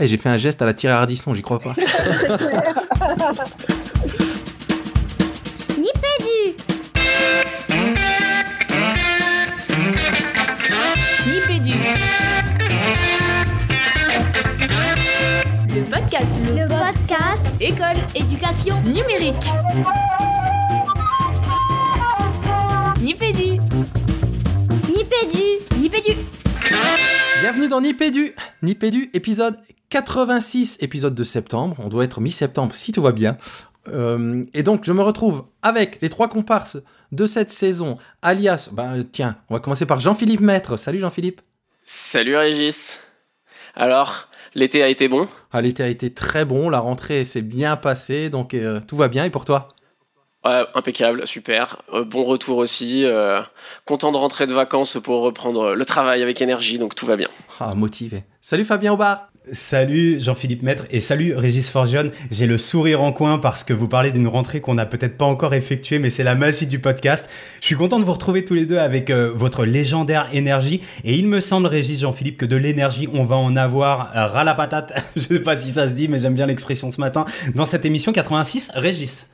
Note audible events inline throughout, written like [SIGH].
Eh, j'ai fait un geste à la Thierry Ardisson, j'y crois pas. Nipédu Nipédu. Le podcast. Le podcast École. Éducation Numérique. Nipédu. Nipédu Nipédu Bienvenue dans Nipédu. Nipédu, épisode 86, épisode de septembre. On doit être mi-septembre si tout va bien. Euh, et donc, je me retrouve avec les trois comparses de cette saison, alias, ben, tiens, on va commencer par Jean-Philippe Maître. Salut Jean-Philippe. Salut Régis. Alors, l'été a été bon? Ah, L'été a été très bon, la rentrée s'est bien passée, donc euh, tout va bien. Et pour toi? Ouais, impeccable, super. Euh, bon retour aussi. content de rentrer de vacances pour reprendre le travail avec énergie, donc tout va bien. Ah, motivé. Salut Fabien Aubard. Salut Jean-Philippe Maître et salut Régis Forgione. J'ai le sourire en coin parce que vous parlez d'une rentrée qu'on n'a peut-être pas encore effectuée, mais c'est la magie du podcast. Je suis content de vous retrouver tous les deux avec euh, votre légendaire énergie. Et il me semble, Régis, Jean-Philippe, que de l'énergie, on va en avoir euh, ras la patate. [LAUGHS] Je sais pas si ça se dit, mais j'aime bien l'expression ce matin. Dans cette émission 86, Régis.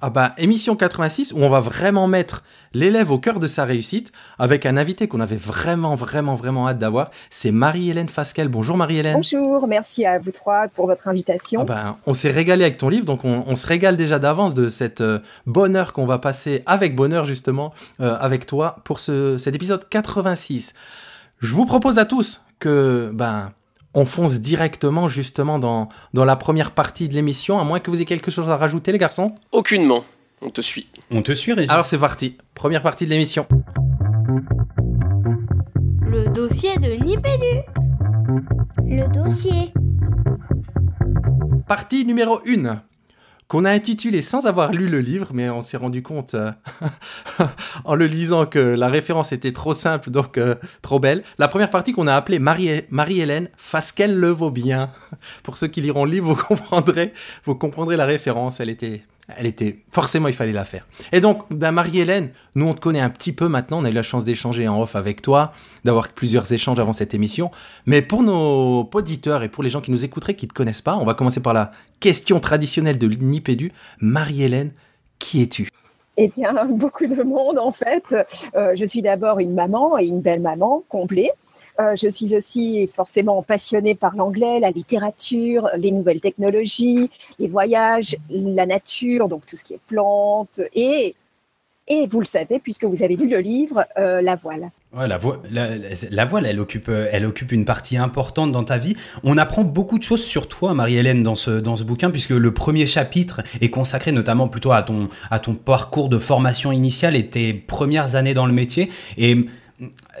Ah bah, émission 86 où on va vraiment mettre l'élève au cœur de sa réussite avec un invité qu'on avait vraiment, vraiment, vraiment hâte d'avoir. C'est Marie-Hélène Fasquelle. Bonjour Marie-Hélène. Bonjour, merci à vous trois pour votre invitation. Ah bah, on s'est régalé avec ton livre, donc on, on se régale déjà d'avance de cette euh, bonne heure qu'on va passer avec bonheur justement euh, avec toi pour ce, cet épisode 86. Je vous propose à tous que ben on fonce directement justement dans, dans la première partie de l'émission, à moins que vous ayez quelque chose à rajouter les garçons? Aucunement. On te suit. On te suit, Régis Alors c'est parti, première partie de l'émission. Le dossier de Nipédu Le dossier Partie numéro 1, qu'on a intitulée sans avoir lu le livre, mais on s'est rendu compte euh, [LAUGHS] en le lisant que la référence était trop simple, donc euh, trop belle. La première partie qu'on a appelée Marie- Marie-Hélène, fasse qu'elle le vaut bien. [LAUGHS] Pour ceux qui liront le livre, vous comprendrez, vous comprendrez la référence, elle était... Elle était forcément, il fallait la faire. Et donc, Marie-Hélène, nous on te connaît un petit peu maintenant. On a eu la chance d'échanger en off avec toi, d'avoir plusieurs échanges avant cette émission. Mais pour nos auditeurs et pour les gens qui nous écouteraient, qui ne te connaissent pas, on va commencer par la question traditionnelle de Nipédu. Marie-Hélène, qui es-tu? Eh bien, [LAUGHS] beaucoup de monde en fait. Euh, je suis d'abord une maman et une belle maman complète. Euh, je suis aussi forcément passionnée par l'anglais, la littérature, les nouvelles technologies, les voyages, la nature, donc tout ce qui est plantes et et vous le savez puisque vous avez lu le livre, euh, la voile. La, vo- la, la- la voile, elle occupe, elle occupe une partie importante dans ta vie. On apprend beaucoup de choses sur toi, Marie-Hélène, dans ce, dans ce bouquin, puisque le premier chapitre est consacré notamment plutôt à ton, à ton parcours de formation initiale et tes premières années dans le métier. Et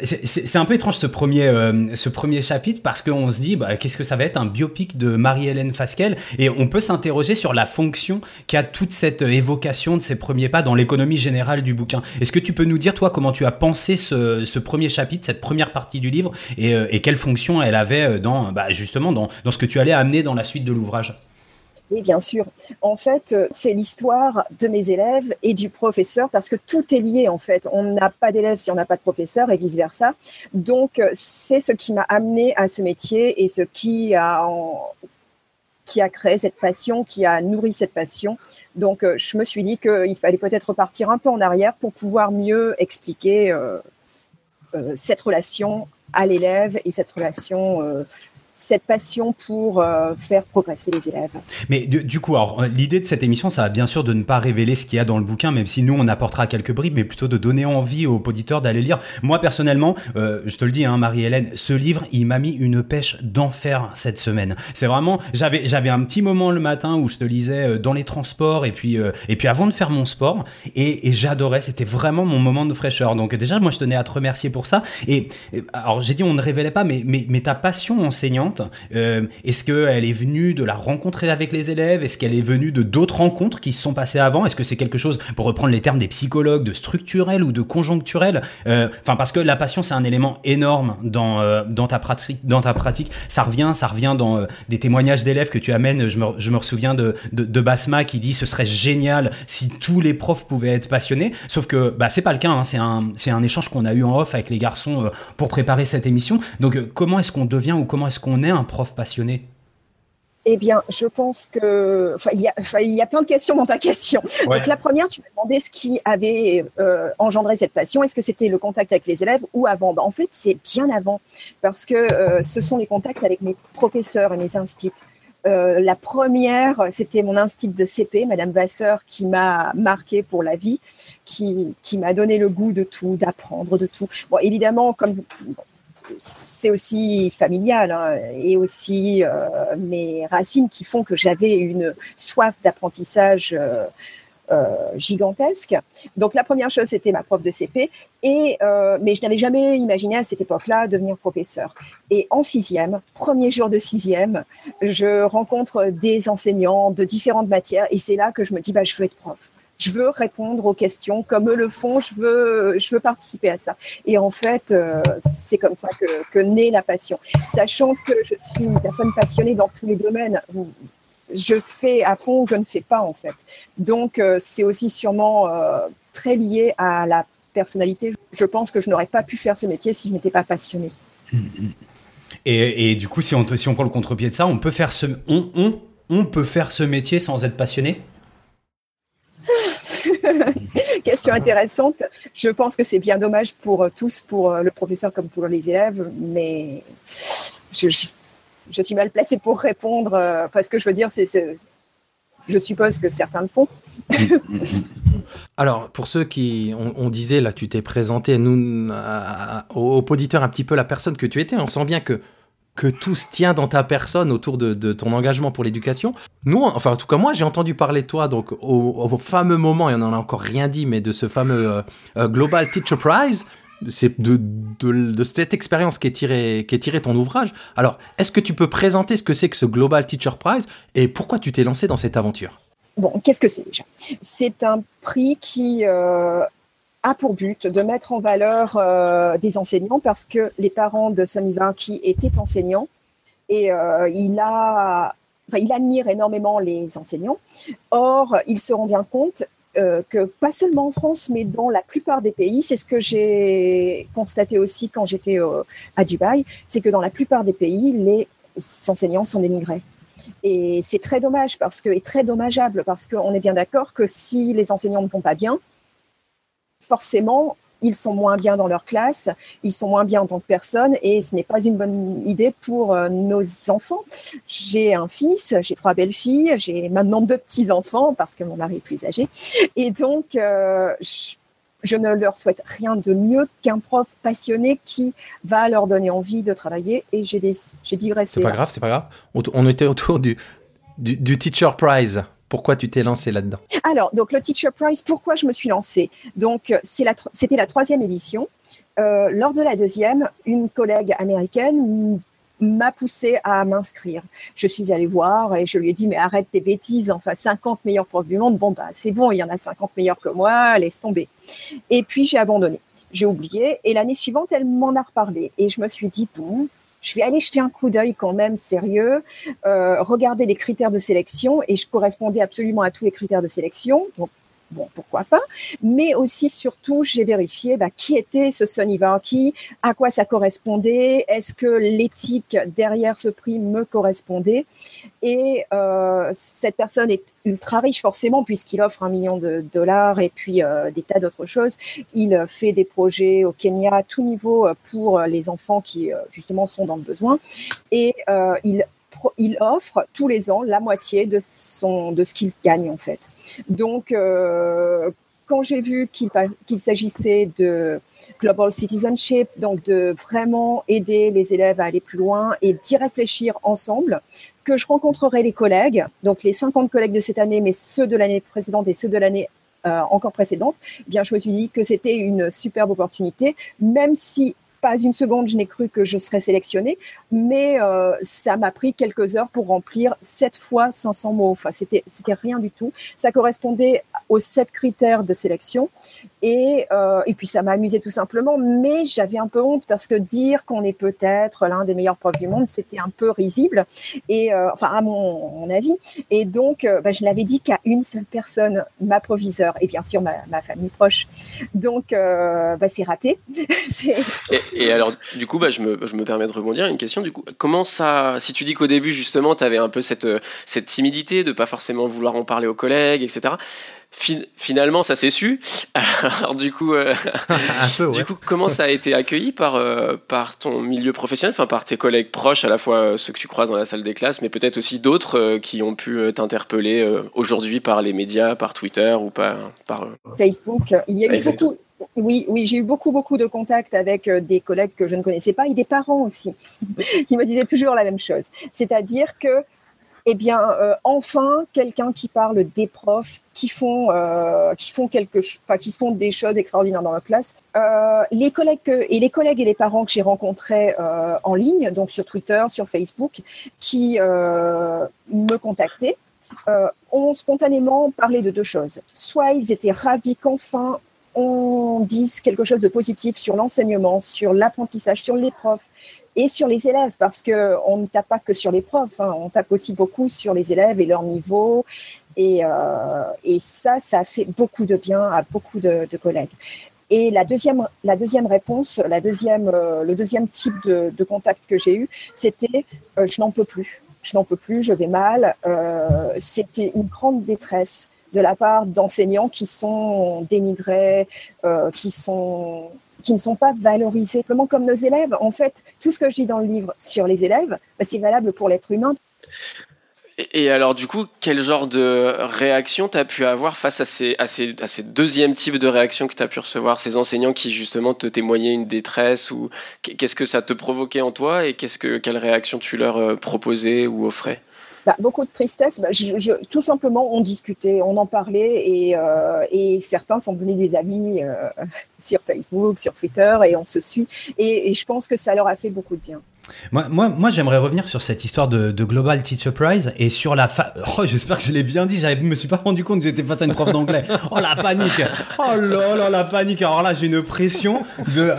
c'est- un peu étrange ce premier, euh, ce premier chapitre parce qu'on se dit bah, qu'est-ce que ça va être un biopic de Marie-Hélène Fasquelle? Et on peut s'interroger sur la fonction qu'a toute cette évocation de ses premiers pas dans l'économie générale du bouquin. Est-ce que tu peux nous dire toi comment tu as pensé ce, ce premier chapitre, cette première partie du livre et, euh, et quelle fonction elle avait euh, dans bah, justement dans, dans ce que tu allais amener dans la suite de l'ouvrage? Oui, bien sûr. En fait, euh, c'est l'histoire de mes élèves et du professeur parce que tout est lié en fait. On n'a pas d'élèves si on n'a pas de professeur et vice versa. Donc, euh, c'est ce qui m'a amené à ce métier et ce qui a qui a créé cette passion, qui a nourri cette passion. Donc, euh, je me suis dit qu'il fallait peut-être repartir un peu en arrière pour pouvoir mieux expliquer cette relation à l'élève et cette relation, euh, cette passion pour euh, faire progresser les élèves. Mais du, coup, alors, euh, l'idée de cette émission, ça va bien sûr de ne pas révéler ce qu'il y a dans le bouquin, même si nous, on apportera quelques bribes, mais plutôt de donner envie aux auditeurs d'aller lire. Moi, personnellement, euh, je te le dis, hein, Marie-Hélène, ce livre, il m'a mis une pêche d'enfer cette semaine. C'est vraiment, j'avais, j'avais un petit moment le matin où je te lisais dans les transports et puis, et puis avant de faire mon sport, et, j'adorais. C'était vraiment mon moment de fraîcheur. Donc déjà, moi, je tenais à te remercier pour ça. Et, alors, j'ai dit, on ne révélait pas, mais, mais, mais ta passion enseignante, euh, est-ce qu'elle est venue de la rencontrer avec les élèves? Est-ce qu'elle est venue de d'autres rencontres qui se sont passées avant? Est-ce que c'est quelque chose, pour reprendre les termes des psychologues, de structurel ou de conjoncturel? Euh, Enfin, parce que la passion, c'est un élément énorme dans, euh, dans, ta pratique, dans ta pratique. Ça revient, ça revient dans des témoignages d'élèves que tu amènes. Je me, je me souviens de, de, Basma qui dit ce serait génial si tous les profs pouvaient être passionnés. Sauf que bah, c'est pas le cas. hein. C'est un, un échange qu'on a eu en off avec les garçons pour préparer cette émission. Donc, comment est-ce qu'on devient ou comment est-ce qu'on est un prof passionné Eh bien, je pense que, il y a, enfin, il y a plein de questions dans ta question. Ouais. Donc, la première, tu m'as demandé ce qui avait euh, engendré cette passion. Est-ce que c'était le contact avec les élèves ou avant? Ben, En fait, c'est bien avant, parce que euh, ce sont les contacts avec mes professeurs et mes instits. Euh, la première, c'était mon instit de CP, Madame Vasseur, qui m'a marqué pour la vie, qui, qui m'a donné le goût de tout, d'apprendre de tout. Bon, évidemment, comme c'est aussi familial hein, et aussi euh, mes racines qui font que j'avais une soif d'apprentissage euh, euh, gigantesque. Donc la première chose, c'était ma prof de CP, et, mais je n'avais jamais imaginé à cette époque-là devenir professeur. Et en sixième, premier jour de sixième, je rencontre des enseignants de différentes matières, et c'est là que je me dis, bah, je veux être prof je veux répondre aux questions comme eux le font, je veux, je veux participer à ça. Et en fait, euh, c'est comme ça que, naît la passion. Sachant que je suis une personne passionnée dans tous les domaines, je fais à fond, je ne fais pas en fait. Donc, euh, c'est aussi sûrement euh, très lié à la personnalité. Je pense que je n'aurais pas pu faire ce métier si je n'étais pas passionnée. Et, du coup, si on, prend le contre-pied de ça, on peut faire ce, on, on peut faire ce métier sans être passionné? [LAUGHS] Question intéressante. Je pense que c'est bien dommage pour euh, tous, pour euh, le professeur comme pour les élèves, mais je, suis mal placée pour répondre. euh, parce que je veux dire, c'est ce- je suppose que certains le font. [LAUGHS] Alors, pour ceux qui, on, disait, là, tu t'es présenté nous, aux auditeurs un petit peu la personne que tu étais. On sent bien que, que tout se tient dans ta personne autour de, ton engagement pour l'éducation. Nous, enfin, en tout cas, moi, j'ai entendu parler de toi, donc, au, fameux moment, et on n'en a encore rien dit, mais de ce fameux euh, euh, Global Teacher Prize. C'est de, cette expérience qu'est tiré, qu'est tiré ton ouvrage. Alors, est-ce que tu peux présenter ce que c'est que ce Global Teacher Prize et pourquoi tu t'es lancé dans cette aventure? Bon, qu'est-ce que c'est déjà? C'est un prix qui euh, a pour but de mettre en valeur euh, des enseignants parce que les parents de Sonny qui étaient enseignants et euh, il a, il admire énormément les enseignants. Or, il se rend bien compte euh, que pas seulement en France, mais dans la plupart des pays, c'est ce que j'ai constaté aussi quand j'étais à Dubaï, c'est que dans la plupart des pays, les enseignants sont dénigrés. Et c'est très dommage parce que, et très dommageable parce qu'on est bien d'accord que si les enseignants ne vont pas bien, forcément, ils sont moins bien dans leur classe, ils sont moins bien en tant que personne et ce n'est pas une bonne idée pour euh, nos enfants. J'ai un fils, j'ai trois belles filles, j'ai maintenant deux petits enfants parce que mon mari est plus âgé et donc euh, je, je ne leur souhaite rien de mieux qu'un prof passionné qui va leur donner envie de travailler et j'ai digressé. C'est pas grave, c'est pas grave. On, on était autour du, du, du Teacher Prize. Pourquoi tu t'es lancé là-dedans Alors, donc le Teacher Prize, pourquoi je me suis lancée? Donc, euh, c'était la troisième édition. Euh, lors de la deuxième, une collègue américaine m'a poussée à m'inscrire. Je suis allée voir et je lui ai dit, mais arrête tes bêtises, enfin 50 meilleurs profs du monde, bon, bah c'est bon, il y en a 50 meilleurs que moi, laisse tomber. Et puis j'ai abandonné, j'ai oublié, et l'année suivante, elle m'en a reparlé. Et je me suis dit, bon, je vais aller jeter un coup d'œil quand même sérieux, euh, regarder les critères de sélection, et je correspondais absolument à tous les critères de sélection. Bon, pourquoi pas. Mais aussi, surtout, j'ai vérifié bah, qui était ce Sonny Varky, à quoi ça correspondait, est-ce que l'éthique derrière ce prix me correspondait. Et euh, cette personne est ultra riche, forcément, puisqu'il offre un million de dollars et puis euh, des tas d'autres choses. Il euh, fait des projets au Kenya à tout niveau pour les enfants qui, justement, sont dans le besoin. Et il il offre tous les ans la moitié de, son, de ce qu'il gagne en fait. Donc, euh, quand j'ai vu qu'il s'agissait de global citizenship, donc de vraiment aider les élèves à aller plus loin et d'y réfléchir ensemble, que je rencontrerai les collègues, donc les 50 collègues de cette année, mais ceux de l'année précédente et ceux de l'année euh, encore précédente, eh bien je me suis dit que c'était une superbe opportunité, même si pas une seconde je n'ai cru que je serais sélectionnée, mais euh, ça m'a pris quelques heures pour remplir sept fois 500 mots. Enfin, c'était c'était rien du tout. Ça correspondait aux sept critères de sélection Et, euh, et puis ça m'a amusé tout simplement, mais j'avais un peu honte parce que dire qu'on est peut-être l'un des meilleurs profs du monde, c'était un peu risible, et euh, enfin à mon, avis. Et donc, bah, je l'avais dit qu'à une seule personne, ma proviseur, et bien sûr ma, famille proche. Donc, bah, c'est raté. [LAUGHS] et, et, alors, du coup, bah, je, me, je me permets de rebondir. Une question, du coup, comment ça, si tu dis qu'au début justement, tu avais un peu cette, cette timidité de pas forcément vouloir en parler aux collègues, etc finalement, ça s'est su. [LAUGHS] Alors du coup, euh, [LAUGHS] peu, ouais. du coup, comment ça a été accueilli par euh, par ton milieu professionnel, enfin par tes collègues proches, à la fois euh, ceux que tu croises dans la salle des classes, mais peut-être aussi d'autres euh, qui ont pu euh, t'interpeller aujourd'hui par les médias, par Twitter ou par par Facebook. Il y a eu Exactement. beaucoup. Oui, oui, j'ai eu beaucoup, beaucoup de contacts avec des collègues que je ne connaissais pas et des parents aussi, [LAUGHS] qui me disaient toujours la même chose. C'est-à-dire que eh bien, euh, enfin, quelqu'un qui parle des profs qui font, euh, qui font quelque, qui font des choses extraordinaires dans la classe. Euh, les collègues et les collègues et les parents que j'ai rencontrés euh, en ligne, donc sur Twitter, sur Facebook, qui euh, me contactaient, ont spontanément parlé de deux choses. Soit ils étaient ravis qu'enfin on dise quelque chose de positif sur l'enseignement, sur l'apprentissage, sur les profs, et sur les élèves, parce qu'on ne tape pas que sur les profs, hein, on tape aussi beaucoup sur les élèves et leur niveau. Et, euh, ça, ça fait beaucoup de bien à beaucoup de, collègues. Et la deuxième, la deuxième réponse, la deuxième, euh, le deuxième type de, de contact que j'ai eu, c'était euh, je n'en peux plus, je n'en peux plus, je vais mal. Euh, c'était une grande détresse de la part d'enseignants qui sont dénigrés, euh, qui sont qui ne sont pas valorisés simplement comme nos élèves. En fait, tout ce que je dis dans le livre sur les élèves, bah, c'est valable pour l'être humain. Et alors, du coup, quel genre de réaction tu as pu avoir face à ces, à ces, à ces deuxièmes types de réactions que tu as pu recevoir? Ces enseignants qui, justement, te témoignaient une détresse ou Qu'est-ce que ça te provoquait en toi et qu'est-ce que, quelle réaction tu leur euh, proposais ou offrais? Bah, beaucoup de tristesse. Bah, tout simplement, on discutait, on en parlait et, euh, certains sont devenus des amis euh, [LAUGHS] sur Facebook, sur Twitter et on se suit. Et, je pense que ça leur a fait beaucoup de bien. Moi, moi, j'aimerais revenir sur cette histoire de, Global Teacher Prize et sur la. [LAUGHS] Oh, j'espère que je l'ai bien dit, je me suis pas rendu compte que j'étais face à une prof d'anglais. Oh la panique Oh là là, la panique Alors là, j'ai une pression de...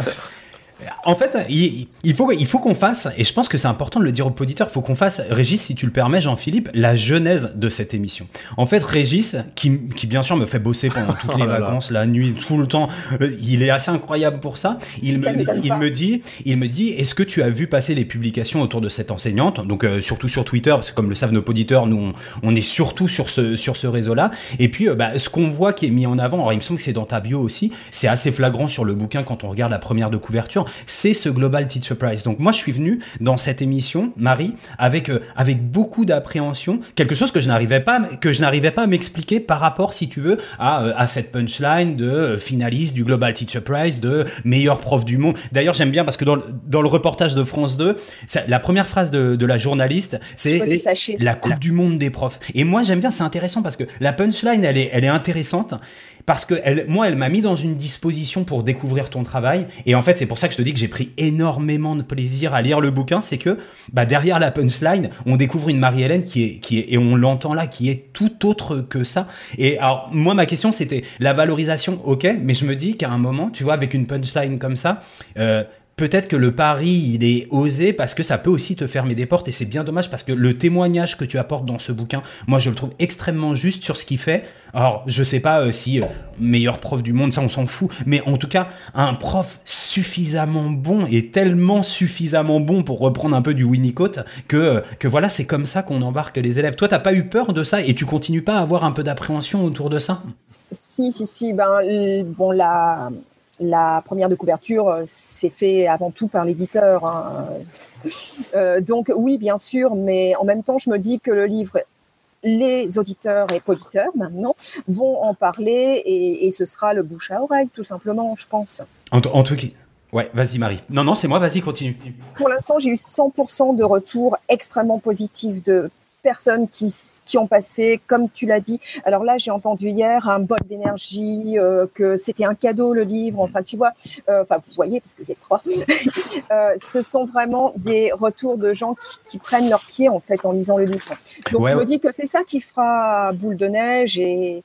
En fait, il, il faut, il faut qu'on fasse, et je pense que c'est important de le dire aux auditeurs, il faut qu'on fasse, Régis, si tu le permets, Jean-Philippe, la genèse de cette émission. En fait, Régis, qui, qui bien sûr me fait bosser pendant toutes [LAUGHS] les oh là vacances, là. la nuit, tout le temps, il est assez incroyable pour ça. Il, ça me, il me dit, il me dit, est-ce que tu as vu passer les publications autour de cette enseignante? Donc euh, surtout sur Twitter, parce que comme le savent nos auditeurs, nous on, on, est surtout sur ce sur ce réseau-là. Et puis, euh, bah, ce qu'on voit qui est mis en avant, alors il me semble que c'est dans ta bio aussi, c'est assez flagrant sur le bouquin quand on regarde la première de couverture c'est ce Global Teacher Prize. Donc moi, je suis venu dans cette émission, Marie, avec euh, avec beaucoup d'appréhension, quelque chose que je n'arrivais pas que je n'arrivais pas à m'expliquer par rapport, si tu veux, à, euh, à cette punchline de euh, finaliste du Global Teacher Prize, de meilleur prof du monde. D'ailleurs, j'aime bien parce que dans le, dans le reportage de France 2, ça, la première phrase de, de la journaliste, c'est la Coupe du Monde des profs. Et moi, j'aime bien, c'est intéressant parce que la punchline, elle est, elle est intéressante parce que elle, moi, elle m'a mis dans une disposition pour découvrir ton travail. Et en fait, c'est pour ça que je te dis que j'ai pris énormément de plaisir à lire le bouquin. C'est que bah, derrière la punchline, on découvre une Marie-Hélène qui est, qui et on l'entend là, qui est tout autre que ça. Et alors, moi, ma question, c'était la valorisation, ok, mais je me dis qu'à un moment, tu vois, avec une punchline comme ça, euh, peut-être que le pari, il est osé parce que ça peut aussi te fermer des portes et c'est bien dommage parce que le témoignage que tu apportes dans ce bouquin, moi je le trouve extrêmement juste sur ce qu'il fait. Alors, je sais pas euh, si euh, meilleur prof du monde, ça on s'en fout, mais en tout cas, un prof suffisamment bon et tellement suffisamment bon pour reprendre un peu du Winnicott que, euh, que voilà, c'est comme ça qu'on embarque les élèves. Toi, t'as pas eu peur de ça et tu continues pas à avoir un peu d'appréhension autour de ça? Si, si, si. Ben, bon, la, la première de couverture, c'est fait avant tout par l'éditeur. Hein. Euh, donc oui, bien sûr, mais en même temps, je me dis que le livre, les auditeurs et auditeurs maintenant vont en parler et, et, ce sera le bouche à oreille, tout simplement, je pense. En, en tout cas. Ouais, vas-y Marie. Non, non, c'est moi, vas-y, continue. Pour l'instant, j'ai eu 100% de retours extrêmement positifs de personnes qui, qui ont passé, comme tu l'as dit. Alors là, j'ai entendu hier un bol d'énergie, euh, que c'était un cadeau le livre. Enfin, tu vois, euh, enfin, vous voyez parce que vous êtes trois. [LAUGHS] euh, ce sont vraiment des retours de gens qui, qui, prennent leur pied en fait en lisant le livre. Donc ouais, je me dis que c'est ça qui fera boule de neige et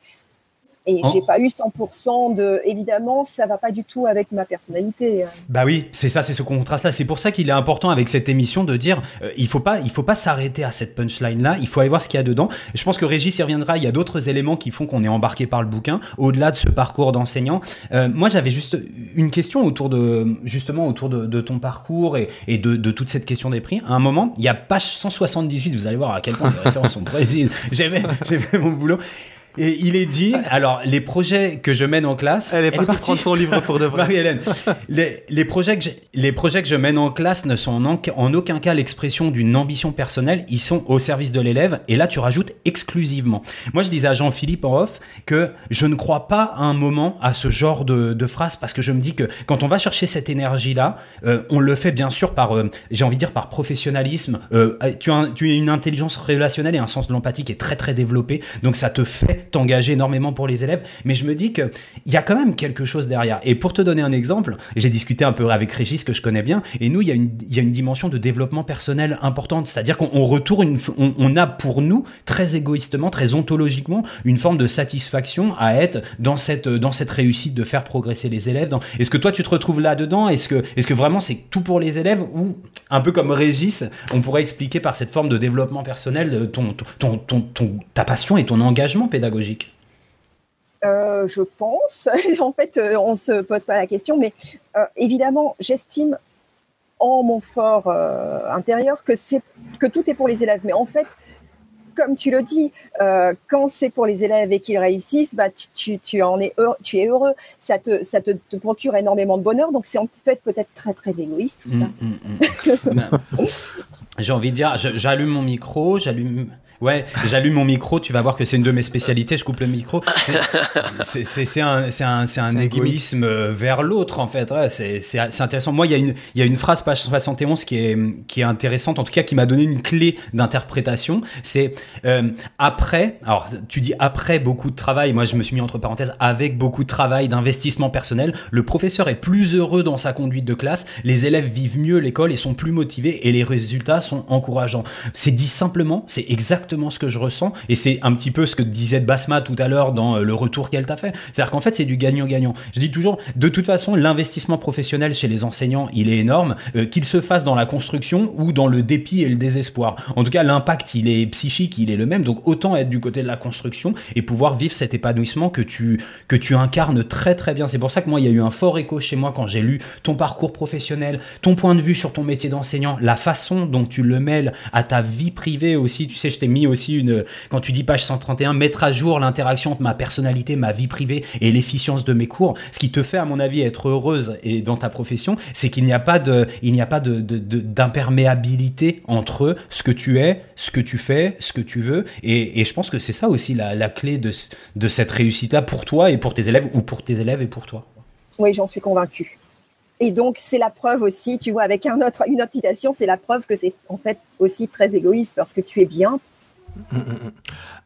Et j'ai pas eu 100% de. Évidemment, ça va pas du tout avec ma personnalité. Bah oui, c'est ça, c'est ce contraste-là. C'est pour ça qu'il est important avec cette émission de dire, euh, il faut pas, il faut pas s'arrêter à cette punchline-là. Il faut aller voir ce qu'il y a dedans. Je pense que Régis y reviendra. Il y a d'autres éléments qui font qu'on est embarqué par le bouquin, au-delà de ce parcours d'enseignant. Euh, moi, j'avais juste une question autour de, justement, autour de, de ton parcours et, et de, de toute cette question des prix. À un moment, il y a page 178. Vous allez voir à quel point les références sont précises. J'ai fait, j'ai fait mon boulot. Et il est dit, [LAUGHS] alors les projets que je mène en classe, Elle est partie prendre son livre pour de vrai. [LAUGHS] Marie-Hélène, les, les projets que je, les projets que je mène en classe ne sont en, en- en aucun cas l'expression d'une ambition personnelle, ils sont au service de l'élève, et là tu rajoutes exclusivement. Moi je disais à Jean-Philippe en off que je ne crois pas à un moment à ce genre de, de phrase, parce que je me dis que quand on va chercher cette énergie-là, euh, on le fait bien sûr par, euh, j'ai envie de dire par professionnalisme, Euh, tu, as un- tu as une intelligence relationnelle et un sens de l'empathie qui est très très développé, donc ça te fait t'engager énormément pour les élèves, mais je me dis que il y a quand même quelque chose derrière. Et pour te donner un exemple, j'ai discuté un peu avec Régis que je connais bien, et nous il y a une, y a une dimension de développement personnel importante, c'est-à-dire qu'on on retourne, on, a pour nous très égoïstement, très ontologiquement, une forme de satisfaction à être dans cette dans cette réussite de faire progresser les élèves. Est-ce que toi tu te retrouves là-dedans? Est-ce que est-ce que vraiment c'est tout pour les élèves? Ou un peu comme Régis, on pourrait expliquer par cette forme de développement personnel euh, ton, ton, ton- ta passion et ton engagement pédagogique Euh, je pense. [LAUGHS] en fait, euh, on se pose pas la question, mais euh, évidemment, j'estime en mon fort intérieur que c'est que tout est pour les élèves. Mais en fait, comme tu le dis, quand c'est pour les élèves et qu'ils réussissent, bah tu, tu, tu en es heureux, tu es heureux. Ça te ça te, te procure énormément de bonheur. Donc c'est en fait peut-être très très égoïste tout ça. Mm, mm, mm. [LAUGHS] Ben, J'ai envie de dire, j'allume mon micro, j'allume. Ouais, j'allume mon micro, tu vas voir que c'est une de mes spécialités, je coupe le micro. [LAUGHS] C'est- un, un, égoïsme euh, vers l'autre, en fait. Ouais, c'est intéressant. Moi, il y, a une- il y a une phrase, page 71, qui est, qui est intéressante, en tout cas, qui m'a donné une clé d'interprétation. C'est euh, après, alors tu dis après beaucoup de travail, moi je me suis mis entre parenthèses, avec beaucoup de travail, d'investissement personnel, le professeur est plus heureux dans sa conduite de classe, les élèves vivent mieux l'école et sont plus motivés et les résultats sont encourageants. C'est dit simplement, c'est exactement ce que je ressens et c'est un petit peu ce que disait Basma tout à l'heure dans euh, le retour qu'elle t'a fait. C'est-à-dire qu'en fait c'est du gagnant-gagnant. Je dis toujours, de toute façon, l'investissement professionnel chez les enseignants, il est énorme, euh, qu'il se fasse dans la construction ou dans le dépit et le désespoir. En tout cas, l'impact, il est psychique, il est le même, donc autant être du côté de la construction et pouvoir vivre cet épanouissement que tu, que tu incarnes très très bien. C'est pour ça que moi, il y a eu un fort écho chez moi quand j'ai lu ton parcours professionnel, ton point de vue sur ton métier d'enseignant, la façon dont tu le mêles à ta vie privée aussi. Tu sais, je t'ai mis aussi une, quand tu dis page 131, mettre à jour l'interaction entre ma personnalité, ma vie privée et l'efficience de mes cours. Ce qui te fait, à mon avis, être heureuse et dans ta profession, c'est qu'il n'y a pas de, il n'y a pas de, d'imperméabilité entre ce que tu es, ce que tu fais, ce que tu veux. Et, et je pense que c'est ça aussi la, la clé de, de cette réussite-là pour toi et pour tes élèves ou pour tes élèves et pour toi. Oui, j'en suis convaincue. Et donc, c'est la preuve aussi, tu vois, avec un autre, une autre citation, c'est la preuve que c'est en fait aussi très égoïste parce que tu es bien.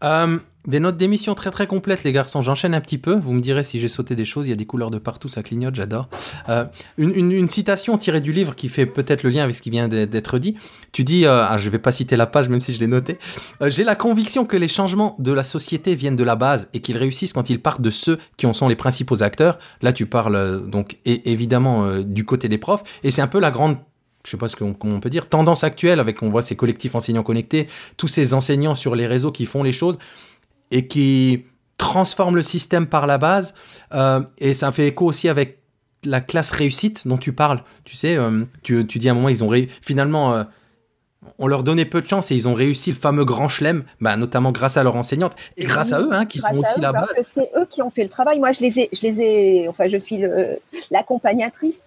Euh, des notes d'émission très très complètes, les garçons. J'enchaîne un petit peu. Vous me direz si j'ai sauté des choses. Il y a des couleurs de partout, ça clignote, j'adore. Euh, une, citation tirée du livre qui fait peut-être le lien avec ce qui vient d'être- dit. Tu dis, euh, ah, je vais pas citer la page même si je l'ai noté. Euh, j'ai la conviction que les changements de la société viennent de la base et qu'ils réussissent quand ils partent de ceux qui en sont les principaux acteurs. Là, tu parles donc é- évidemment du côté des profs et c'est un peu la grande je sais pas ce qu'on on peut dire, tendance actuelle avec, on voit ces collectifs enseignants connectés, tous ces enseignants sur les réseaux qui font les choses et qui transforment le système par la base. Euh, et ça fait écho aussi avec la classe réussite dont tu parles. Tu sais, euh, tu, tu dis à un moment, ils ont ré- finalement, euh, on leur donnait peu de chance et ils ont réussi le fameux grand chelem, bah, notamment grâce à leurs enseignantes et grâce à eux, hein, qui sont aussi la parce base. que c'est eux qui ont fait le travail. Moi, je les ai, je les ai, enfin, je suis l'accompagnatrice.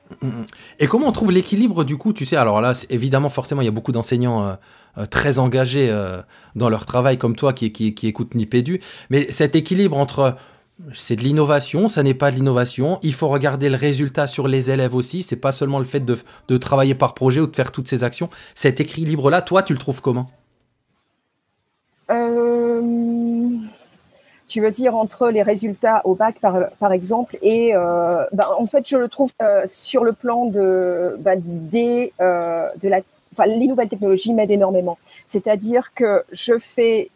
Et comment on trouve l'équilibre du coup Tu sais, alors là, évidemment, forcément, il y a beaucoup d'enseignants euh, euh, très engagés euh, dans leur travail comme toi qui, qui, qui écoutent Nipédu. Mais cet équilibre entre c'est de l'innovation, ça n'est pas de l'innovation. Il faut regarder le résultat sur les élèves aussi. C'est pas seulement le fait de, de travailler par projet ou de faire toutes ces actions. Cet équilibre-là, toi, tu le trouves comment? Euh, tu veux dire entre les résultats au bac, par, par exemple, et euh, ben, en fait, je le trouve euh, sur le plan de, ben, des, de la, enfin, les nouvelles technologies m'aident énormément. C'est-à-dire que je fais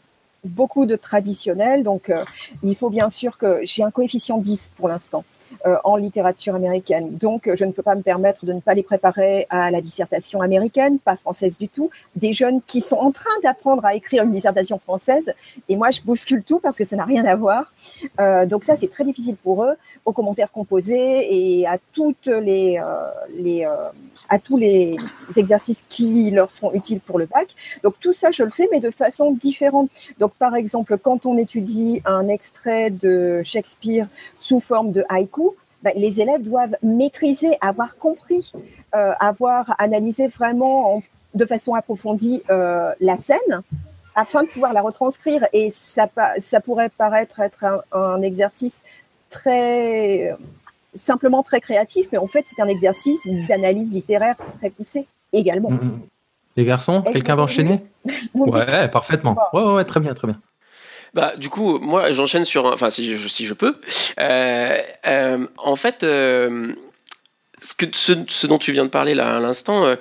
beaucoup de traditionnels. Donc, euh, il faut bien sûr que j'ai un coefficient 10 pour l'instant. Euh, en littérature américaine. Donc, je ne peux pas me permettre de ne pas les préparer à la dissertation américaine, pas française du tout. Des jeunes qui sont en train d'apprendre à écrire une dissertation française, et moi, je bouscule tout parce que ça n'a rien à voir. Euh, donc ça, c'est très difficile pour eux, aux commentaires composés et à toutes les, euh, les à tous les exercices qui leur seront utiles pour le bac. Donc tout ça, je le fais, mais de façon différente. Donc par exemple, quand on étudie un extrait de Shakespeare sous forme de haïku, ben, les élèves doivent maîtriser, avoir compris, euh, avoir analysé vraiment de façon approfondie euh, la scène afin de pouvoir la retranscrire. Et ça, ça pourrait paraître être un, exercice très simplement très créatif, mais en fait c'est un exercice d'analyse littéraire très poussé également. Mm, mm. Les garçons, quelqu'un va enchaîner? Ouais, parfaitement. Ouais, ouais, très bien, très bien. Bah, du coup, moi, j'enchaîne sur, enfin, si je, peux. Euh, euh, en fait, euh, ce, que, ce, dont tu viens de parler là à l'instant,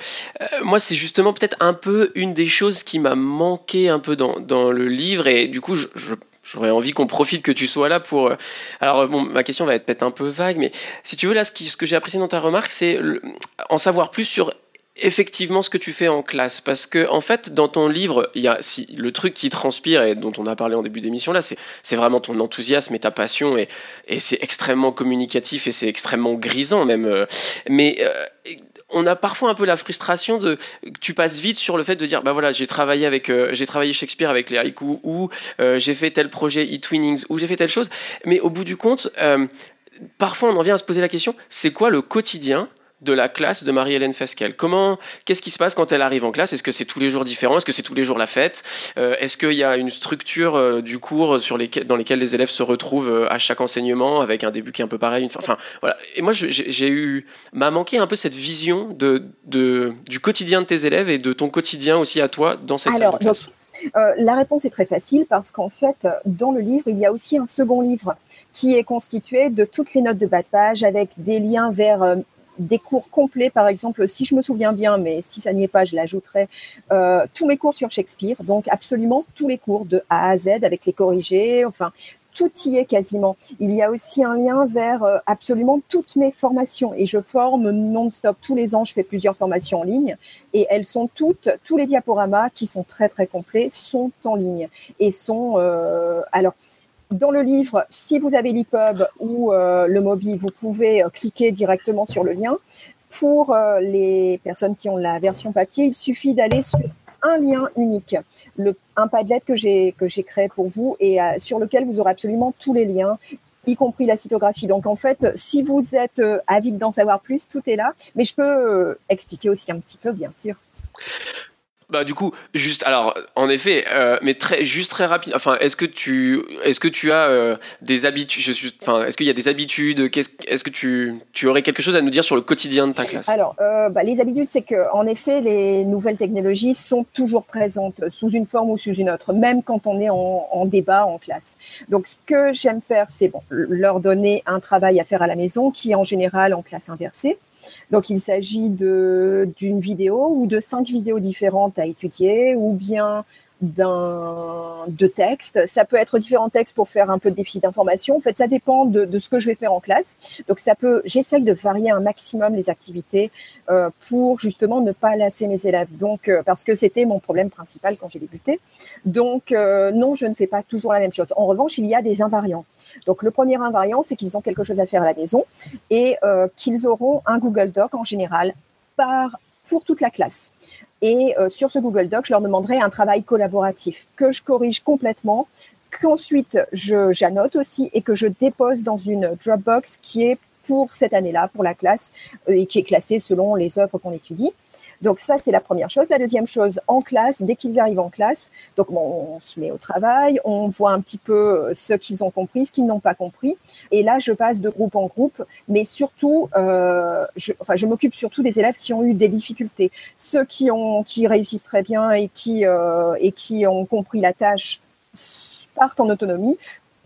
moi, c'est justement peut-être un peu une des choses qui m'a manqué un peu dans, dans, le livre, et du coup, J'aurais envie qu'on profite que tu sois là pour. Alors, bon, ma question va être peut-être un peu vague, mais si tu veux, là, ce que j'ai apprécié dans ta remarque, c'est en savoir plus sur effectivement ce que tu fais en classe parce que en fait dans ton livre il y a le truc qui transpire et dont on a parlé en début d'émission là c'est vraiment ton enthousiasme et ta passion et et c'est extrêmement communicatif et c'est extrêmement grisant même euh, mais euh, on a parfois un peu la frustration de tu passes vite sur le fait de dire bah voilà j'ai travaillé avec euh, j'ai travaillé Shakespeare avec les haïkus ou j'ai fait tel projet e-twinnings ou j'ai fait telle chose mais au bout du compte parfois on en vient à se poser la question c'est quoi le quotidien de la classe de Marie-Hélène Fesquel Comment, qu'est-ce qui se passe quand elle arrive en classe? Est-ce que c'est tous les jours différent? Est-ce que c'est tous les jours la fête? Euh, Est-ce qu'il y a une structure euh, du cours sur dans lesquelles les élèves se retrouvent euh, à chaque enseignement avec un début qui est un peu pareil Enfin, voilà. Et moi, j'ai eu, m'a manqué un peu cette vision de, du quotidien de tes élèves et de ton quotidien aussi à toi dans cette Alors, salle la réponse est très facile parce qu'en fait, dans le livre, il y a aussi un second livre qui est constitué de toutes les notes de bas de page avec des liens vers des cours complets, par exemple, si je me souviens bien, mais si ça n'y est pas, je l'ajouterai, euh, tous mes cours sur Shakespeare, donc absolument tous les cours de A à Z avec les corrigés, enfin, tout y est quasiment. Il y a aussi un lien vers euh, absolument toutes mes formations et je forme non-stop tous les ans. Je fais plusieurs formations en ligne et elles sont toutes, tous les diaporamas qui sont très très complets sont en ligne et sont euh, alors dans le livre, si vous avez l'EPUB ou euh, le Mobi, vous pouvez euh, cliquer directement sur le lien. Pour euh, les personnes qui ont la version papier, il suffit d'aller sur un lien unique, un Padlet que j'ai que j'ai créé pour vous et sur lequel vous aurez absolument tous les liens y compris la cytographie. Donc en fait, si vous êtes avide d'en savoir plus, tout est là. Mais je peux expliquer aussi un petit peu, bien sûr. Bah du coup, juste alors en effet, euh, mais très juste très rapide. Enfin, est-ce que tu est-ce que tu as euh, des habitudes Enfin, est-ce qu'il y a des habitudes Est-ce que tu, tu aurais quelque chose à nous dire sur le quotidien de ta classe? Alors, euh, bah, les habitudes, c'est que en effet, les nouvelles technologies sont toujours présentes sous une forme ou sous une autre, même quand on est en, en débat en classe. Donc, ce que j'aime faire, c'est bon, leur donner un travail à faire à la maison, qui est en général en classe inversée. Donc il s'agit d'une vidéo ou de cinq vidéos différentes à étudier ou bien d'un de textes. Ça peut être différents textes pour faire un peu de déficit d'information. En fait, ça dépend de, de, ce que je vais faire en classe. Donc ça peut, j'essaye de varier un maximum les activités euh, pour justement ne pas lasser mes élèves. Donc euh, parce que c'était mon problème principal quand j'ai débuté. Donc euh, non, je ne fais pas toujours la même chose. En revanche, il y a des invariants. Donc le premier invariant, c'est qu'ils ont quelque chose à faire à la maison et euh, qu'ils auront un Google Doc en général par, pour toute la classe. Et euh, sur ce Google Doc, je leur demanderai un travail collaboratif que je corrige complètement, qu'ensuite j'annote aussi et que je dépose dans une Dropbox qui est pour cette année-là, pour la classe, euh, et qui est classée selon les œuvres qu'on étudie. Donc ça, c'est la première chose. La deuxième chose, en classe, dès qu'ils arrivent en classe, donc on se met au travail, on voit un petit peu euh, ce qu'ils ont compris, ce qu'ils n'ont pas compris. Et là, je passe de groupe en groupe, mais surtout, euh, je, enfin, je m'occupe surtout des élèves qui ont eu des difficultés. Ceux qui ont, qui réussissent très bien et qui euh, et qui ont compris la tâche partent en autonomie.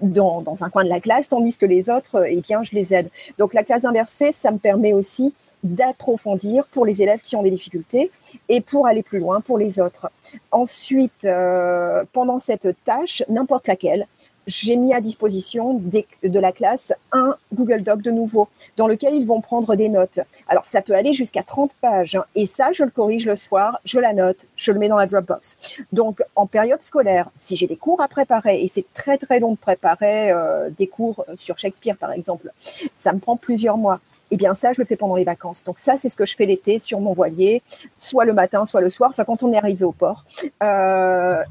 Dans, dans un coin de la classe, tandis que les autres, eh bien, je les aide. Donc la classe inversée, ça me permet aussi d'approfondir pour les élèves qui ont des difficultés et pour aller plus loin pour les autres. Ensuite, euh, pendant cette tâche, n'importe laquelle, j'ai mis à disposition de la classe un Google Doc de nouveau dans lequel ils vont prendre des notes. Alors ça peut aller jusqu'à 30 pages et ça je le corrige le soir, je la note, je le mets dans la Dropbox. Donc en période scolaire, si j'ai des cours à préparer et c'est très très long de préparer euh, des cours sur Shakespeare par exemple, ça me prend plusieurs mois. Eh bien, ça, je le fais pendant les vacances. Donc, ça, c'est ce que je fais l'été sur mon voilier, soit le matin, soit le soir, enfin, quand on est arrivé au port. Euh,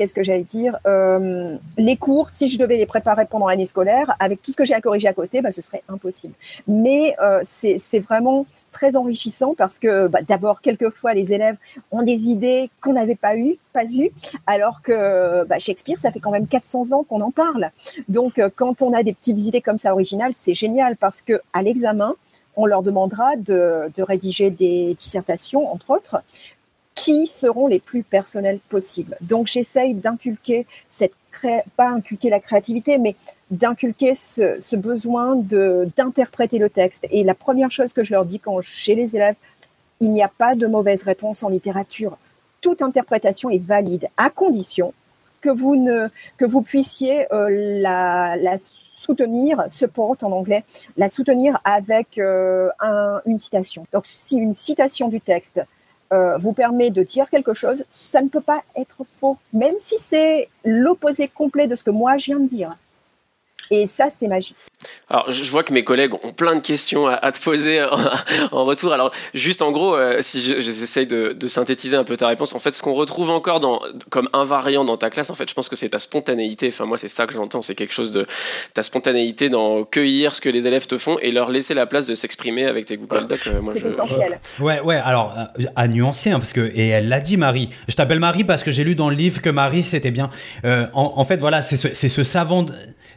qu'est-ce que j'allais dire euh, Les cours, si je devais les préparer pendant l'année scolaire, avec tout ce que j'ai à corriger à côté, bah, ce serait impossible. Mais euh, c'est vraiment très enrichissant parce que bah, d'abord, quelquefois, les élèves ont des idées qu'on n'avait pas eues, pas eues, alors que bah, Shakespeare, ça fait quand même 400 ans qu'on en parle. Donc, euh, quand on a des petites idées comme ça originales, c'est génial parce que à l'examen, on leur demandera de, de, rédiger des dissertations, entre autres, qui seront les plus personnels possibles. Donc j'essaye d'inculquer cette pas inculquer la créativité, mais d'inculquer ce, besoin de d'interpréter le texte. Et la première chose que je leur dis quand chez les élèves, il n'y a pas de mauvaise réponse en littérature. Toute interprétation est valide à condition que vous ne que vous puissiez euh, la, la soutenir, support en anglais, la soutenir avec euh, un, une citation. Donc si une citation du texte euh, vous permet de dire quelque chose, ça ne peut pas être faux, même si c'est l'opposé complet de ce que moi je viens de dire. Et ça, c'est magique. Alors, je vois que mes collègues ont plein de questions à, te poser [LAUGHS] en, retour. Alors, juste en gros, euh, si j'essaye de, synthétiser un peu ta réponse, en fait, ce qu'on retrouve encore dans, comme invariant dans ta classe, en fait, je pense que c'est ta spontanéité. Enfin, moi, c'est ça que j'entends, c'est quelque chose de ta spontanéité dans cueillir ce que les élèves te font et leur laisser la place de s'exprimer avec tes Google Docs. Euh, c'est essentiel. Ouais, ouais. Alors, euh, à nuancer, hein, parce que et elle l'a dit, Marie. Je t'appelle Marie parce que j'ai lu dans le livre que Marie, c'était bien. en, en, fait, voilà, c'est ce, ce savant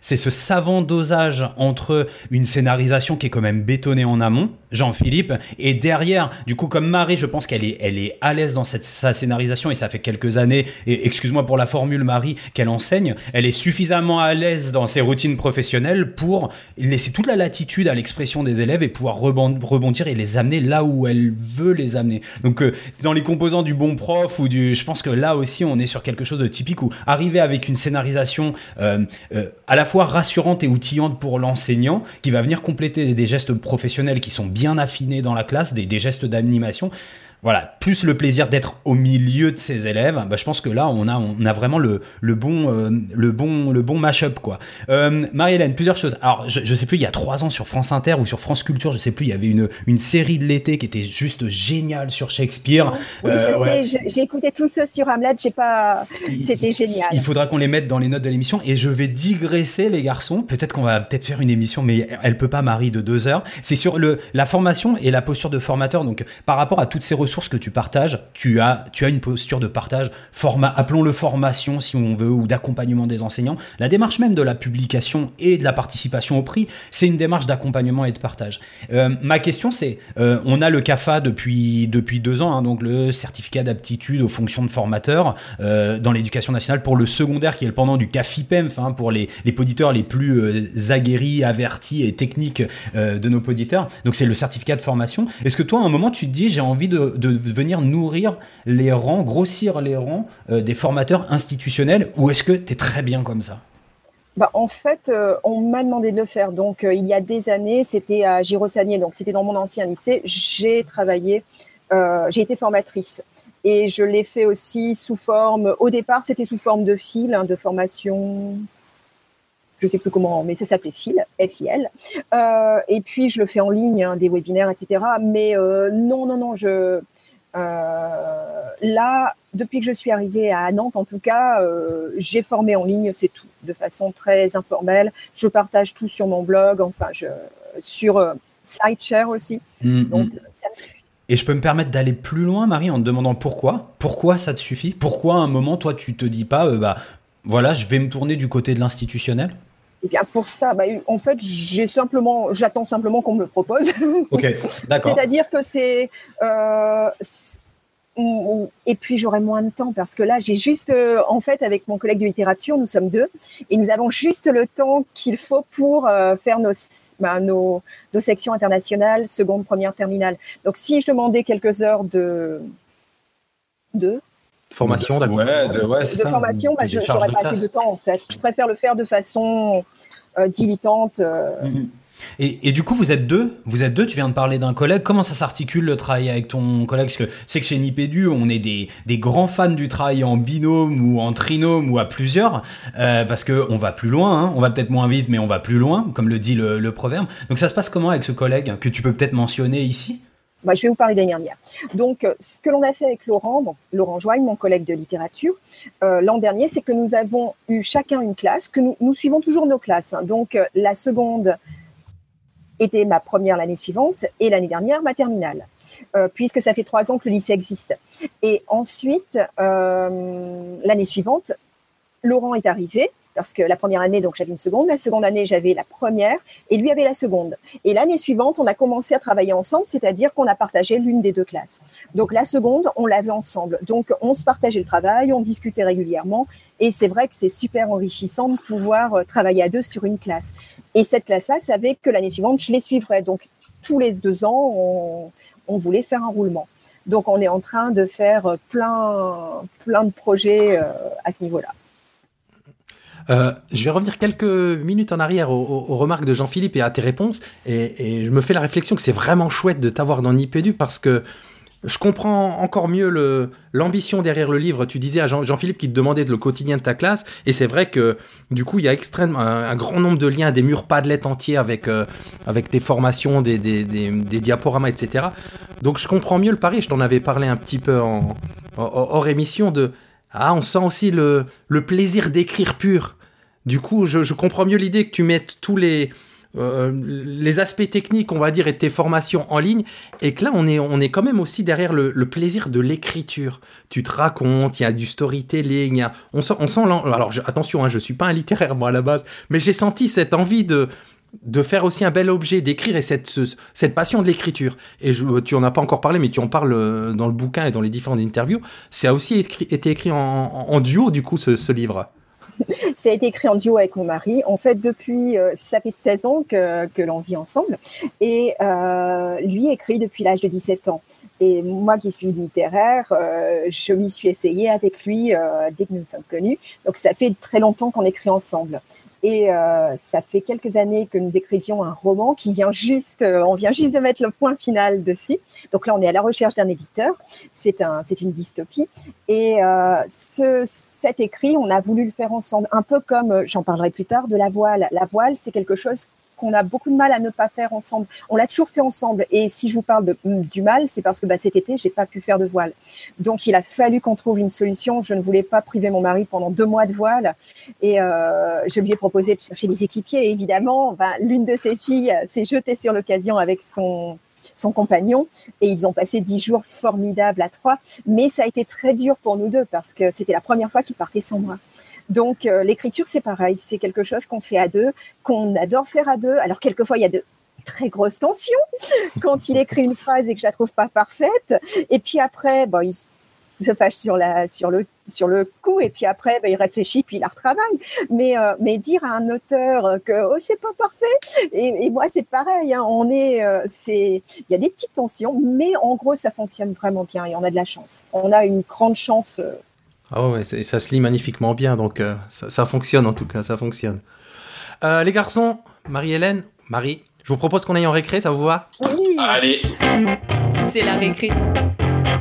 c'est ce savant dosage entre une scénarisation qui est quand même bétonnée en amont, Jean-Philippe, et derrière, du coup, comme Marie, je pense qu'elle est, elle est à l'aise dans cette, sa scénarisation, et ça fait quelques années, et excuse-moi pour la formule, Marie, qu'elle enseigne, elle est suffisamment à l'aise dans ses routines professionnelles pour laisser toute la latitude à l'expression des élèves et pouvoir rebondir et les amener là où elle veut les amener. Donc, euh, dans les composants du bon prof ou du, je pense que là aussi, on est sur quelque chose de typique où arriver avec une scénarisation euh, euh, à la fois rassurante et outillante pour l'enseignant, qui va venir compléter des gestes professionnels qui sont bien affinés dans la classe, des, gestes d'animation voilà, plus le plaisir d'être au milieu de ses élèves, bah, je pense que là, on a, on a vraiment le, le bon, euh, le bon, le bon mash-up, quoi. Euh, Marie-Hélène, plusieurs choses. Alors, je, je sais plus, il y a trois ans sur France Inter ou sur France Culture, je sais plus, il y avait une, une série de l'été qui était juste géniale sur Shakespeare. Oui, je euh, sais, j'ai écouté tout ça sur Hamlet, j'ai pas, c'était génial. Il faudra qu'on les mette dans les notes de l'émission et je vais digresser, les garçons. Peut-être qu'on va peut-être faire une émission, mais elle peut pas, Marie, de deux heures. C'est sur le, la formation et la posture de formateur. Donc, par rapport à toutes ces ressources que tu partages, tu as, tu as une posture de partage, format, appelons-le formation si on veut, ou d'accompagnement des enseignants. La démarche même de la publication et de la participation au prix, c'est une démarche d'accompagnement et de partage. Euh, ma question, c'est, euh, on a le CAFA depuis, depuis deux ans, hein, donc le certificat d'aptitude aux fonctions de formateur euh, dans l'éducation nationale pour le secondaire, qui est le pendant du CAFIPEMF, hein, pour les, les poditeurs les plus aguerris, avertis et techniques de nos poditeurs. Donc c'est le certificat de formation. Est-ce que toi, à un moment, tu te dis, j'ai envie de venir nourrir les rangs, grossir les rangs euh, des formateurs institutionnels ou est-ce que tu es très bien comme ça? Bah, en fait, euh, on m'a demandé de le faire. Donc, euh, il y a des années, c'était à Girosanier, donc c'était dans mon ancien lycée. J'ai travaillé, j'ai été formatrice. Et je l'ai fait aussi sous forme, au départ, c'était sous forme de fil, hein, de formation je sais plus comment, mais ça s'appelait FIL, FIL. Et puis je le fais en ligne, hein, des webinaires, etc. Mais non, non, non, je là, depuis que je suis arrivée à Nantes, en tout cas, euh, j'ai formé en ligne, c'est tout, de façon très informelle. Je partage tout sur mon blog, enfin, je, sur euh, SlideShare aussi. Mm, Donc, mm. Et je peux me permettre d'aller plus loin, Marie, en te demandant pourquoi? Pourquoi ça te suffit? Pourquoi à un moment, toi, tu te dis pas, bah, voilà, je vais me tourner du côté de l'institutionnel? Eh bien, pour ça, bah, en fait, j'ai simplement, j'attends simplement qu'on me le propose. [LAUGHS] Ok, d'accord. C'est-à-dire que c'est, euh, et puis j'aurai moins de temps parce que là, j'ai juste, euh, en fait, avec mon collègue de littérature, nous sommes deux et nous avons juste le temps qu'il faut pour euh, faire nos, nos, nos, sections internationales, seconde, première, terminale. Donc, si je demandais quelques heures de, de formation, d'accord. Ouais, de, ouais, de ça. formation, ben, je n'aurais pas assez de temps en fait. Je préfère le faire de façon euh, dilettante. Mm-hmm. Et, et, du coup, vous êtes deux? Vous êtes deux? Tu viens de parler d'un collègue. Comment ça s'articule le travail avec ton collègue? Parce que c'est que chez Nipédu, on est des, des, grands fans du travail en binôme ou en trinôme ou à plusieurs, euh, parce que on va plus loin. Hein. On va peut-être moins vite, mais on va plus loin, comme le dit le, le, proverbe. Donc ça se passe comment avec ce collègue que tu peux peut-être mentionner ici? Bah, je vais vous parler l'année dernière. Donc, euh, ce que l'on a fait avec Laurent, Laurent Joigne, mon collègue de littérature, euh, l'an dernier, c'est que nous avons eu chacun une classe, que nous, suivons toujours nos classes. Hein. Donc, euh, la seconde était ma première l'année suivante et l'année dernière ma terminale. Puisque ça fait trois ans que le lycée existe. Et ensuite, l'année suivante, Laurent est arrivé parce que la première année, donc j'avais une seconde, la seconde année, j'avais la première, et lui avait la seconde. Et l'année suivante, on a commencé à travailler ensemble, c'est-à-dire qu'on a partagé l'une des deux classes. Donc la seconde, on l'avait ensemble. Donc on se partageait le travail, on discutait régulièrement, et c'est vrai que c'est super enrichissant de pouvoir euh, travailler à deux sur une classe. Et cette classe-là savait que l'année suivante, je les suivrais. Donc tous les deux ans, on, on voulait faire un roulement. Donc on est en train de faire plein, plein de projets euh, à ce niveau-là. Euh, je vais revenir quelques minutes en arrière aux, remarques de Jean-Philippe et à tes réponses. Et, je me fais la réflexion que c'est vraiment chouette de t'avoir dans Nipédu parce que je comprends encore mieux l'ambition derrière le livre. Tu disais à Jean-Philippe qu'il te demandait de le quotidien de ta classe. Et c'est vrai que du coup, il y a extrêmement un, grand nombre de liens, des murs Padlet entiers avec, euh, avec tes formations, des, des, des, des, diaporamas, etc. Donc je comprends mieux le pari. Je t'en avais parlé un petit peu en, hors émission de ah, on sent aussi le, le plaisir d'écrire pur. Du coup, je, je comprends mieux l'idée que tu mettes tous les, euh, les aspects techniques, on va dire, et tes formations en ligne, et que là, on est, on est quand même aussi derrière le, le plaisir de l'écriture. Tu te racontes, il y a du storytelling, on sent, on sent alors je, attention, hein, je suis pas un littéraire moi à la base, mais j'ai senti cette envie de de faire aussi un bel objet, d'écrire et cette, ce, cette passion de l'écriture. Et tu en as pas encore parlé, mais tu en parles euh, dans le bouquin et dans les différentes interviews. Ça a aussi écrit, été écrit en, duo, du coup, ce, livre. [LAUGHS] ça a été écrit en duo avec mon mari. En fait, depuis, euh, ça fait 16 ans que, que l'on vit ensemble. Et euh, lui écrit depuis l'âge de 17 ans. Et moi qui suis littéraire, je m'y suis essayée avec lui dès que nous nous sommes connus. Donc ça fait très longtemps qu'on écrit ensemble. Et euh, ça fait quelques années que nous écrivions un roman qui vient juste, euh, on vient juste de mettre le point final dessus. Donc là, on est à la recherche d'un éditeur. C'est un, c'est une dystopie. Et euh, ce, cet écrit, on a voulu le faire ensemble, un peu comme, euh, j'en parlerai plus tard, de la voile. La voile, c'est quelque chose qu'on a beaucoup de mal à ne pas faire ensemble. On l'a toujours fait ensemble. Et si je vous parle de, du mal, c'est parce que bah, cet été, j'ai pas pu faire de voile. Donc, il a fallu qu'on trouve une solution. Je ne voulais pas priver mon mari pendant deux mois de voile. Et euh, je lui ai proposé de chercher des équipiers. Et évidemment, bah, l'une de ses filles s'est jetée sur l'occasion avec son son compagnon et ils ont passé dix jours formidables à trois. Mais ça a été très dur pour nous deux parce que c'était la première fois qu'ils partaient sans moi. Donc euh, l'écriture, c'est pareil, c'est quelque chose qu'on fait à deux, qu'on adore faire à deux. Alors quelquefois, il y a de très grosses tensions [LAUGHS] quand il écrit une phrase et que je la trouve pas parfaite. Et puis après, bon, il se fâche sur sur le sur le coup. Et puis après ben, il réfléchit puis il la retravaille. Mais euh, mais dire à un auteur que oh c'est pas parfait. Et, moi c'est pareil hein, est euh, c'est il y a des petites tensions mais en gros ça fonctionne vraiment bien et on a de la chance. On a une grande chance ah ouais, ça se lit magnifiquement bien, donc euh, ça, ça, fonctionne en tout cas, ça fonctionne. Euh, les garçons, Marie-Hélène, Marie, je vous propose qu'on aille en récré, ça vous va? Oui. Allez. C'est la récré.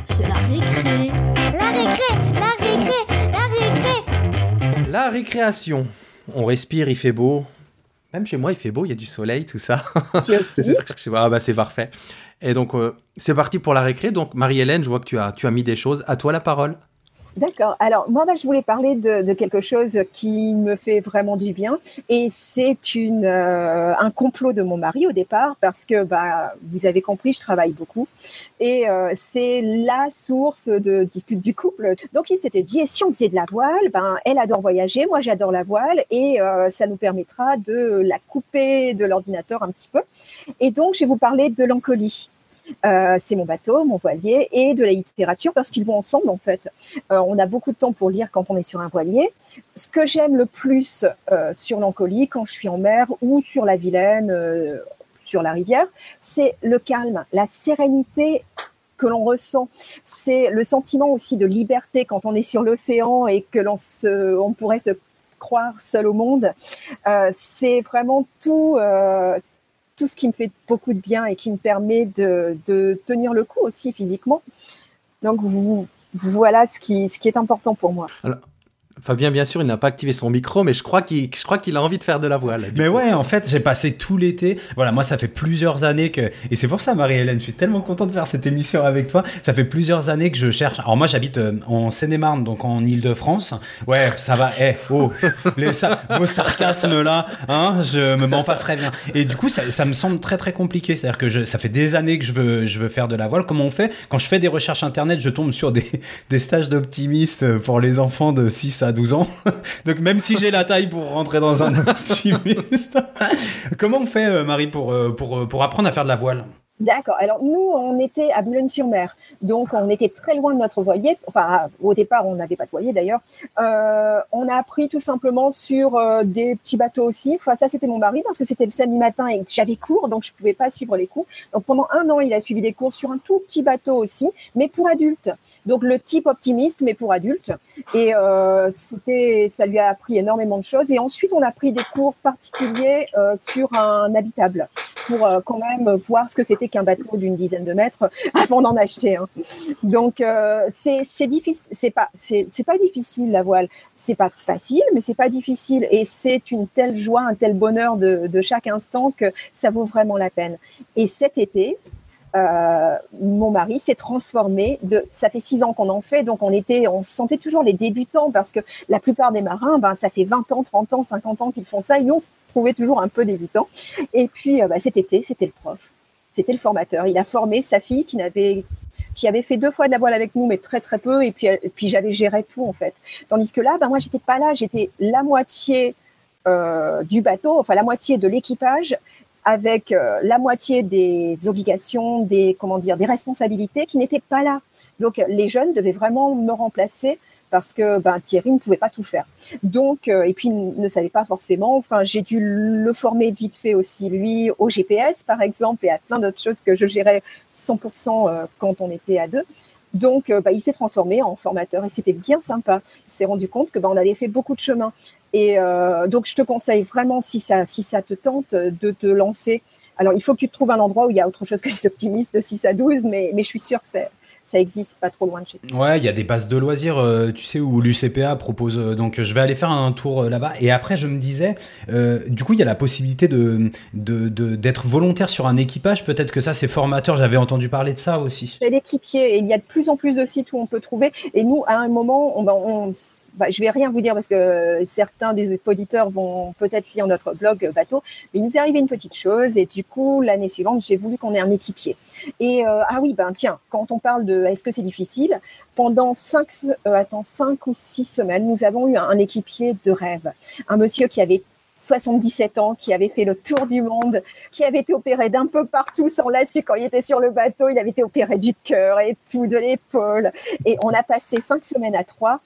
C'est la récré. La récré, la récré, la récré. La récréation. On respire, il fait beau. Même chez moi, il fait beau, il y a du soleil, tout ça. [LAUGHS] c'est ça que je vois. Ah bah c'est parfait. Et donc, euh, c'est parti pour la récré. Donc, Marie-Hélène, je vois que tu as, tu as mis des choses. À toi la parole. D'accord. Alors moi, bah, je voulais parler de, de, quelque chose qui me fait vraiment du bien, et c'est une euh, un complot de mon mari au départ, parce que bah vous avez compris, je travaille beaucoup, et euh, c'est la source de dispute du couple. Donc il s'était dit, si on faisait de la voile, ben elle adore voyager, moi j'adore la voile, et euh, ça nous permettra de la couper de l'ordinateur un petit peu. Et donc je vais vous parler de l'encolie. Euh, c'est mon bateau, mon voilier, et de la littérature parce qu'ils vont ensemble en fait. Euh, on a beaucoup de temps pour lire quand on est sur un voilier. Ce que j'aime le plus euh, sur l'Ancolie, quand je suis en mer ou sur la Vilaine, sur la rivière, c'est le calme, la sérénité que l'on ressent. C'est le sentiment aussi de liberté quand on est sur l'océan et que l'on on pourrait se croire seul au monde. C'est vraiment tout, tout ce qui me fait beaucoup de bien et qui me permet de, de tenir le coup aussi physiquement. Donc voilà ce qui, ce qui est important pour moi. Fabien, bien sûr, il n'a pas activé son micro, mais je crois qu'il, je crois qu'il a envie de faire de la voile. Mais coup. ouais, en fait, j'ai passé tout l'été. Voilà, moi, ça fait plusieurs années que, et c'est pour ça, Marie-Hélène, je suis tellement content de faire cette émission avec toi. Ça fait plusieurs années que je cherche. Alors moi, j'habite euh, en Seine-et-Marne, donc en Île-de-France. Ouais, ça va. Eh, oh, [LAUGHS] les sa vos sarcasmes là, hein, je me m'en passerais bien. Et du coup, ça, ça, me semble très très compliqué. C'est-à-dire que je, ça fait des années que je veux, je veux faire de la voile. Comment on fait? Quand je fais des recherches internet, je tombe sur des, [LAUGHS] des stages d'optimistes pour les enfants de 6 à 12 ans. [LAUGHS] Donc même si j'ai la taille pour rentrer dans un [LAUGHS] optimiste. [LAUGHS] Comment on fait, euh, Marie, pour, pour, pour apprendre à faire de la voile? D'accord. Alors nous, on était à Boulogne-sur-Mer, donc on était très loin de notre voilier. Enfin, au départ, on n'avait pas de voilier d'ailleurs. Euh, on a appris tout simplement sur euh, des petits bateaux aussi. Enfin, ça, c'était mon mari parce que c'était le samedi matin et j'avais cours, donc je pouvais pas suivre les cours. Donc pendant un an, il a suivi des cours sur un tout petit bateau aussi, mais pour adultes. Donc le type optimiste, mais pour adultes. Et euh, c'était, ça lui a appris énormément de choses. Et ensuite, on a pris des cours particuliers euh, sur un habitable pour euh, quand même voir ce que c'était qu'un bateau d'une dizaine de mètres [LAUGHS] avant d'en acheter. Donc c'est difficile, c'est pas c'est pas difficile la voile, c'est pas facile, mais c'est pas difficile et c'est une telle joie, un tel bonheur de, de chaque instant que ça vaut vraiment la peine. Et cet été, euh, mon mari s'est transformé. De, ça fait six ans qu'on en fait, donc on était, on se sentait toujours les débutants parce que la plupart des marins, ben ça fait 20 ans, 30 ans, 50 ans qu'ils font ça, et nous on se trouvait toujours un peu débutants. Et puis euh, ben, cet été, c'était le prof, c'était le formateur. Il a formé sa fille qui n'avait qui avait fait deux fois de la voile avec nous, mais très très peu, et puis, puis j'avais géré tout en fait. Tandis que là, ben moi j'étais pas là, j'étais la moitié euh, du bateau, enfin la moitié de l'équipage, avec euh, la moitié des obligations, des comment dire, des responsabilités qui n'étaient pas là. Donc les jeunes devaient vraiment me remplacer parce que ben, Thierry ne pouvait pas tout faire. Donc euh, et puis il ne savait pas forcément. Enfin j'ai dû le former vite fait aussi lui au GPS par exemple et à plein d'autres choses que je gérais 100% euh, quand on était à deux. Donc, bah, il s'est transformé en formateur et c'était bien sympa. Il s'est rendu compte que bah, on avait fait beaucoup de chemin. Et euh, donc, je te conseille vraiment, si ça, si ça te tente, de te lancer. Alors, il faut que tu te trouves un endroit où il y a autre chose que les optimistes de 6 à 12, mais, mais je suis sûre que c'est ça existe pas trop loin de chez toi. Ouais, il y a des bases de loisirs, euh, tu sais, où l'UCPA propose. Euh, donc, je vais aller faire un tour euh, là-bas. Et après, je me disais, du coup, il y a la possibilité de d'être de, volontaire sur un équipage. Peut-être que ça, c'est formateur. J'avais entendu parler de ça aussi. C'est l'équipier. Et il y a de plus en plus de sites où on peut trouver. Et nous, à un moment, on, on bah, je vais rien vous dire parce que certains des auditeurs vont peut-être lire notre blog bateau, mais il nous est arrivé une petite chose et du coup l'année suivante j'ai voulu qu'on ait un équipier. Et euh, ah oui ben tiens quand on parle de est-ce que c'est difficile? Pendant cinq euh, attends cinq ou six semaines nous avons eu un, équipier de rêve, un monsieur qui avait 77 ans, qui avait fait le tour du monde, qui avait été opéré d'un peu partout sans su quand il était sur le bateau. Il avait été opéré du cœur et tout, de l'épaule. Et on a passé cinq semaines à trois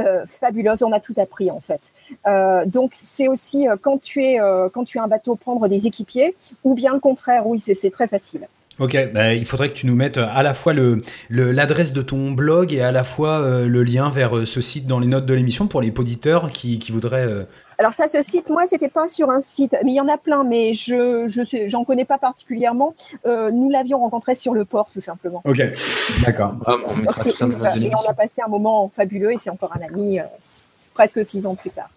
euh, fabuleuse. On a tout appris en fait. Euh, donc c'est aussi euh, quand tu es quand tu un bateau prendre des équipiers ou bien le contraire. Oui, c'est très facile. Ok, bah, il faudrait que tu nous mettes à la fois le l'adresse de ton blog et à la fois euh, le lien vers ce site dans les notes de l'émission pour les auditeurs qui, qui voudraient euh, alors ça, ce site, moi, c'était pas sur un site, mais il y en a plein, mais je je sais, j'en connais pas particulièrement. Euh, nous l'avions rencontré sur le port, tout simplement. Ok, d'accord. Ah, on mettra tout ça dans la et on a passé un moment fabuleux, et c'est encore un ami, euh, presque six ans plus tard.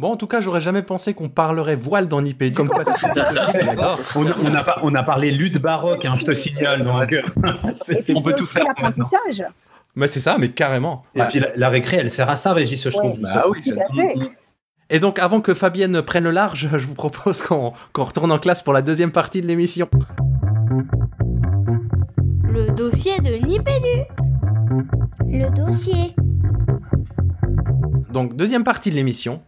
Bon, en tout cas, j'aurais jamais pensé qu'on parlerait voile dans Nipé. Comme quoi, [LAUGHS] on, on, a, on a parlé lutte baroque, hein, je te signale. Donc, on peut tout faire. l'apprentissage. Mais c'est ça, mais carrément. Et puis la, la, récré, elle sert à ça, Régis, je trouve. Bah, oui, tout à fait. Et donc, avant que Fabienne prenne le large, [LAUGHS] je vous propose qu'on qu retourne en classe pour la deuxième partie de l'émission. Le dossier de Nipédu. Le dossier. Donc, deuxième partie de l'émission.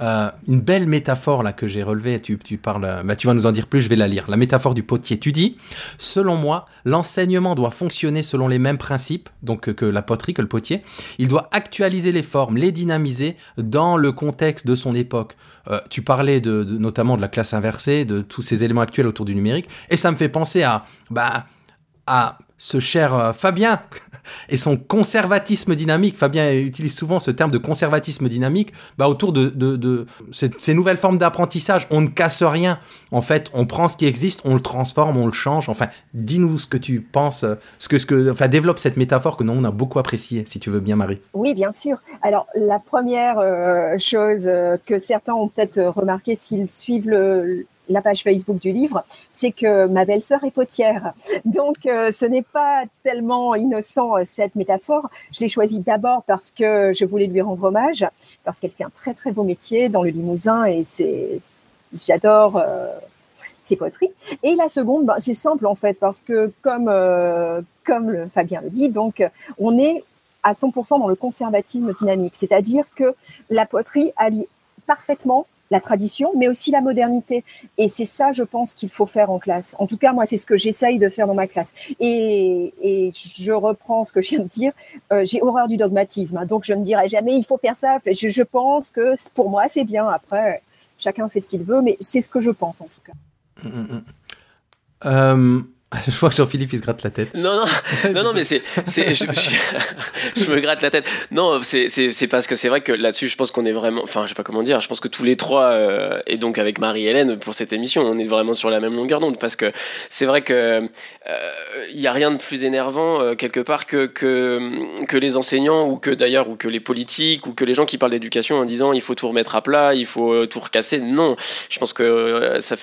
euh, une belle métaphore là que j'ai relevée. Tu, parles, bah, tu vas nous en dire plus. Je vais la lire. La métaphore du potier. Tu dis, selon moi, l'enseignement doit fonctionner selon les mêmes principes, donc que la poterie, que le potier. Il doit actualiser les formes, les dynamiser dans le contexte de son époque. Euh, tu parlais de, notamment de la classe inversée, de tous ces éléments actuels autour du numérique, et ça me fait penser à, bah, à ce cher euh, Fabien [LAUGHS] et son conservatisme dynamique. Fabien utilise souvent ce terme de conservatisme dynamique bah, autour de, ces, nouvelles formes d'apprentissage. On ne casse rien. En fait, on prend ce qui existe, on le transforme, on le change. Enfin, dis-nous ce que tu penses, ce que, ce que, enfin, développe cette métaphore que nous, on a beaucoup appréciée, si tu veux bien, Marie. Oui, bien sûr. Alors, la première euh, chose euh, que certains ont peut-être remarqué s'ils suivent le, la page Facebook du livre, c'est que ma belle-sœur est potière. Donc, euh, ce n'est pas tellement innocent euh, cette métaphore. Je l'ai choisie d'abord parce que je voulais lui rendre hommage, parce qu'elle fait un très très beau métier dans le Limousin et c'est, j'adore euh, ses poteries. Et la seconde, bah, c'est simple en fait, parce que comme comme le, Fabien le dit, donc on est à 100% dans le conservatisme dynamique, c'est-à-dire que la poterie allie parfaitement la tradition, mais aussi la modernité. Et c'est ça, je pense, qu'il faut faire en classe. En tout cas, moi, c'est ce que j'essaye de faire dans ma classe. Et, je reprends ce que je viens de dire. Euh, j'ai horreur du dogmatisme, donc je ne dirai jamais il faut faire ça. Je, pense que pour moi, c'est bien. Après, chacun fait ce qu'il veut, mais c'est ce que je pense en tout cas. Mmh, mmh, mmh. Euh, [LAUGHS] Je vois que Jean-Philippe il se gratte la tête. Non, non, [LAUGHS] non, non mais c'est, je, [LAUGHS] je, me gratte la tête. Non, c'est, parce que c'est vrai que là-dessus, je pense qu'on est vraiment, enfin, je sais pas comment dire, je pense que tous les trois, euh, et donc avec Marie-Hélène pour cette émission, on est vraiment sur la même longueur d'onde parce que c'est vrai que il euh, y a rien de plus énervant euh, quelque part que, que que les enseignants ou que d'ailleurs ou que les politiques ou que les gens qui parlent d'éducation en disant il faut tout remettre à plat, il faut tout recasser. Non, je pense que ça,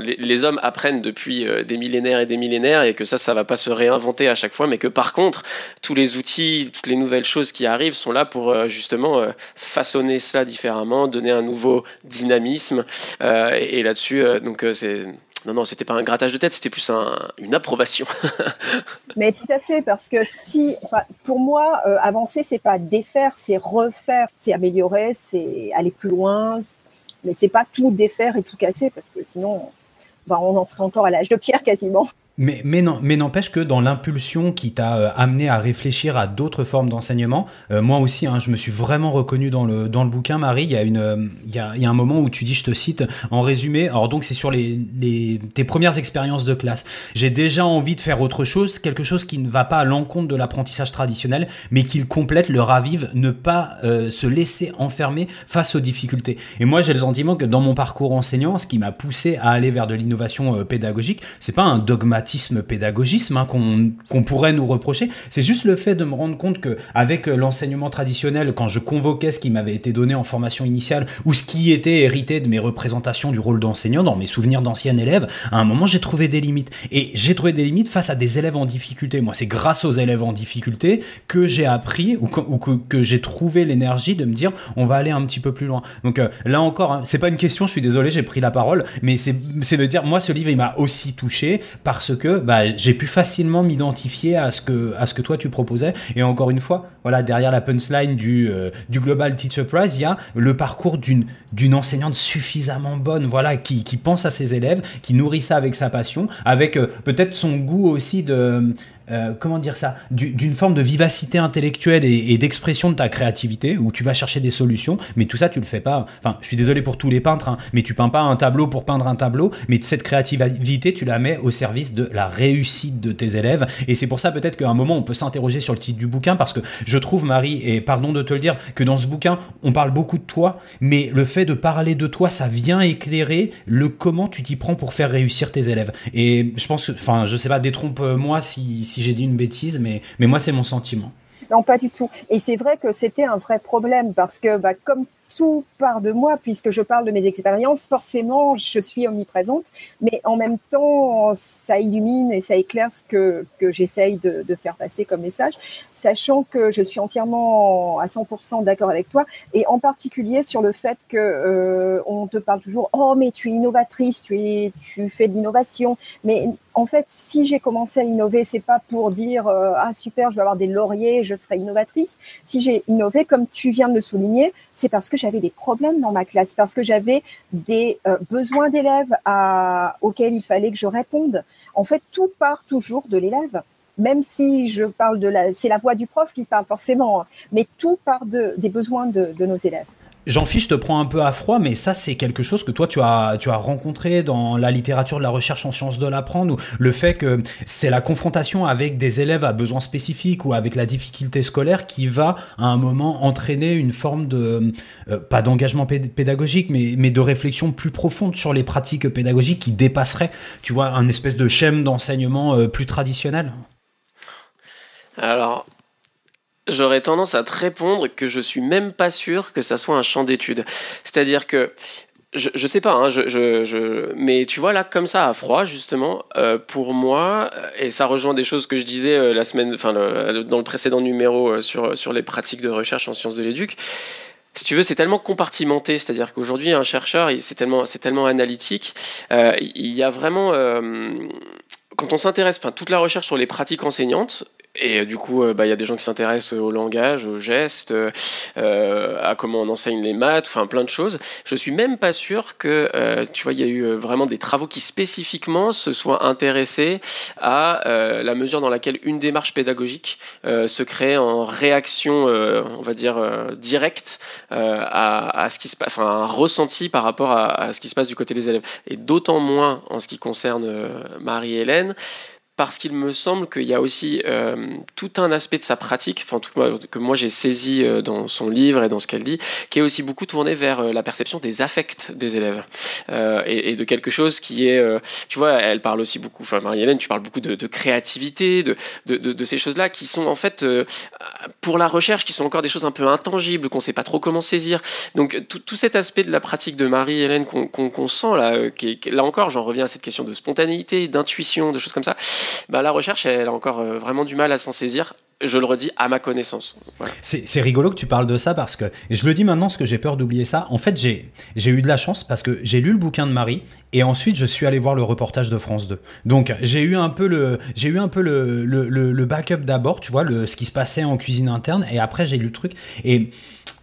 les, les hommes apprennent depuis des millénaires et des millénaires et que ça, ça va pas se réinventer à chaque fois, mais que par contre, tous les outils, toutes les nouvelles choses qui arrivent sont là pour euh, justement euh, façonner cela différemment, donner un nouveau dynamisme. Euh, et, là-dessus, donc c'est non, non, c'était pas un grattage de tête, c'était plus une approbation. [LAUGHS] Mais tout à fait, parce que si, pour moi, avancer, c'est pas défaire, c'est refaire, c'est améliorer, c'est aller plus loin, mais c'est pas tout défaire et tout casser, parce que sinon, bah, on en serait encore à l'âge de pierre quasiment. Mais, mais, n'empêche que dans l'impulsion qui t'a euh, amené à réfléchir à d'autres formes d'enseignement, euh, moi aussi, hein, je me suis vraiment reconnu dans le, dans le bouquin, Marie. Il y, a une, euh, il, y a, il y a un moment où tu dis, je te cite, en résumé, alors donc c'est sur les, les, tes premières expériences de classe. J'ai déjà envie de faire autre chose, quelque chose qui ne va pas à l'encontre de l'apprentissage traditionnel, mais qui le complète, le ravive, ne pas se laisser enfermer face aux difficultés. Et moi, j'ai le sentiment que dans mon parcours enseignant, ce qui m'a poussé à aller vers de l'innovation pédagogique, c'est pas un dogmatisme pédagogisme hein, qu'on pourrait nous reprocher. C'est juste le fait de me rendre compte que avec l'enseignement traditionnel, quand je convoquais ce qui m'avait été donné en formation initiale ou ce qui était hérité de mes représentations du rôle d'enseignant dans mes souvenirs d'anciens élèves, à un moment j'ai trouvé des limites. Et j'ai trouvé des limites face à des élèves en difficulté. Moi, c'est grâce aux élèves en difficulté que j'ai appris ou que, que, j'ai trouvé l'énergie de me dire on va aller un petit peu plus loin. Donc euh, là encore, hein, c'est pas une question, je suis désolé, j'ai pris la parole, mais c'est de dire moi ce livre il m'a aussi touché parce que bah, j'ai pu facilement m'identifier à ce que à ce que toi tu proposais. Et encore une fois, voilà, derrière la punchline du euh, Global Teacher Prize, il y a le parcours d'une enseignante suffisamment bonne, voilà, qui, qui pense à ses élèves, qui nourrit ça avec sa passion, avec euh, peut-être son goût aussi de euh, comment dire ça, d'une forme de vivacité intellectuelle et, d'expression de ta créativité, où tu vas chercher des solutions, mais tout ça, tu le fais pas. Enfin, je suis désolé pour tous les peintres, hein, mais tu peins pas un tableau pour peindre un tableau, mais cette créativité, tu la mets au service de la réussite de tes élèves. Et c'est pour ça peut-être qu'à un moment, on peut s'interroger sur le titre du bouquin, parce que je trouve, Marie, et pardon de te le dire, que dans ce bouquin, on parle beaucoup de toi, mais le fait de parler de toi, ça vient éclairer le comment tu t'y prends pour faire réussir tes élèves. Et je pense que, enfin, je sais pas, détrompe-moi si j'ai dit une bêtise, mais, mais moi, c'est mon sentiment. Non, pas du tout. Et c'est vrai que c'était un vrai problème parce que, bah, comme tout part de moi, puisque je parle de mes expériences, forcément, je suis omniprésente, mais en même temps, ça illumine et ça éclaire ce que, que j'essaye de, de, faire passer comme message, sachant que je suis entièrement à 100% d'accord avec toi, et en particulier sur le fait que euh, on te parle toujours, oh, mais tu es innovatrice, tu, es, tu fais de l'innovation, mais en fait, si j'ai commencé à innover, c'est pas pour dire euh, ah super, je vais avoir des lauriers, je serai innovatrice. Si j'ai innové, comme tu viens de le souligner, c'est parce que j'avais des problèmes dans ma classe, parce que j'avais des euh, besoins d'élèves auxquels il fallait que je réponde. En fait, tout part toujours de l'élève même si je parle de la, c'est la voix du prof qui parle forcément, hein, mais tout part de, des besoins de, de nos élèves. Jean-Philippe, je te prends un peu à froid, mais ça, c'est quelque chose que toi, tu as, rencontré dans la littérature de la recherche en sciences de l'apprendre, ou le fait que c'est la confrontation avec des élèves à besoins spécifiques ou avec la difficulté scolaire qui va, à un moment, entraîner une forme de, euh, pas d'engagement pédagogique, mais, mais de réflexion plus profonde sur les pratiques pédagogiques qui dépasseraient, tu vois, un espèce de schème d'enseignement euh, plus traditionnel? Alors, j'aurais tendance à te répondre que je suis même pas sûr que ça soit un champ d'étude. C'est-à-dire que je, je sais pas, hein, mais tu vois là comme ça à froid justement, euh, pour moi, et ça rejoint des choses que je disais euh, la semaine, enfin dans le précédent numéro euh, sur sur les pratiques de recherche en sciences de l'éduc. Si tu veux, c'est tellement compartimenté, c'est-à-dire qu'aujourd'hui un chercheur, c'est tellement c'est tellement analytique, il y a vraiment quand on s'intéresse, enfin toute la recherche sur les pratiques enseignantes, et euh, du coup, euh, bah, il y a des gens qui s'intéressent au langage, aux gestes, euh, à comment on enseigne les maths, enfin plein de choses. Je suis même pas sûr que, tu vois, il y a eu vraiment des travaux qui spécifiquement se soient intéressés à la mesure dans laquelle une démarche pédagogique se crée en réaction, on va dire, directe à, ce qui se passe, enfin un ressenti par rapport à, à, ce qui se passe du côté des élèves. Et d'autant moins en ce qui concerne Marie-Hélène parce qu'il me semble qu'il y a aussi euh, tout un aspect de sa pratique, enfin tout, que moi j'ai saisi euh, dans son livre et dans ce qu'elle dit, qui est aussi beaucoup tourné vers euh, la perception des affects des élèves et, de quelque chose qui est, tu vois, elle parle aussi beaucoup, enfin Marie-Hélène, tu parles beaucoup de, créativité, de, de, ces choses-là qui sont en fait pour la recherche, qui sont encore des choses un peu intangibles qu'on ne sait pas trop comment saisir. Donc tout, cet aspect de la pratique de Marie-Hélène qu'on sent là, qui là encore, j'en reviens à cette question de spontanéité, d'intuition, de choses comme ça bah, la recherche, elle a encore euh, vraiment du mal à s'en saisir je le redis, à ma connaissance. C'est rigolo que tu parles de ça parce que, je le dis maintenant parce que j'ai peur d'oublier ça, en fait j'ai eu de la chance parce que j'ai lu le bouquin de Marie et ensuite je suis allé voir le reportage de France 2. Donc j'ai eu un peu le, backup d'abord, tu vois, ce qui se passait en cuisine interne et après j'ai lu le truc et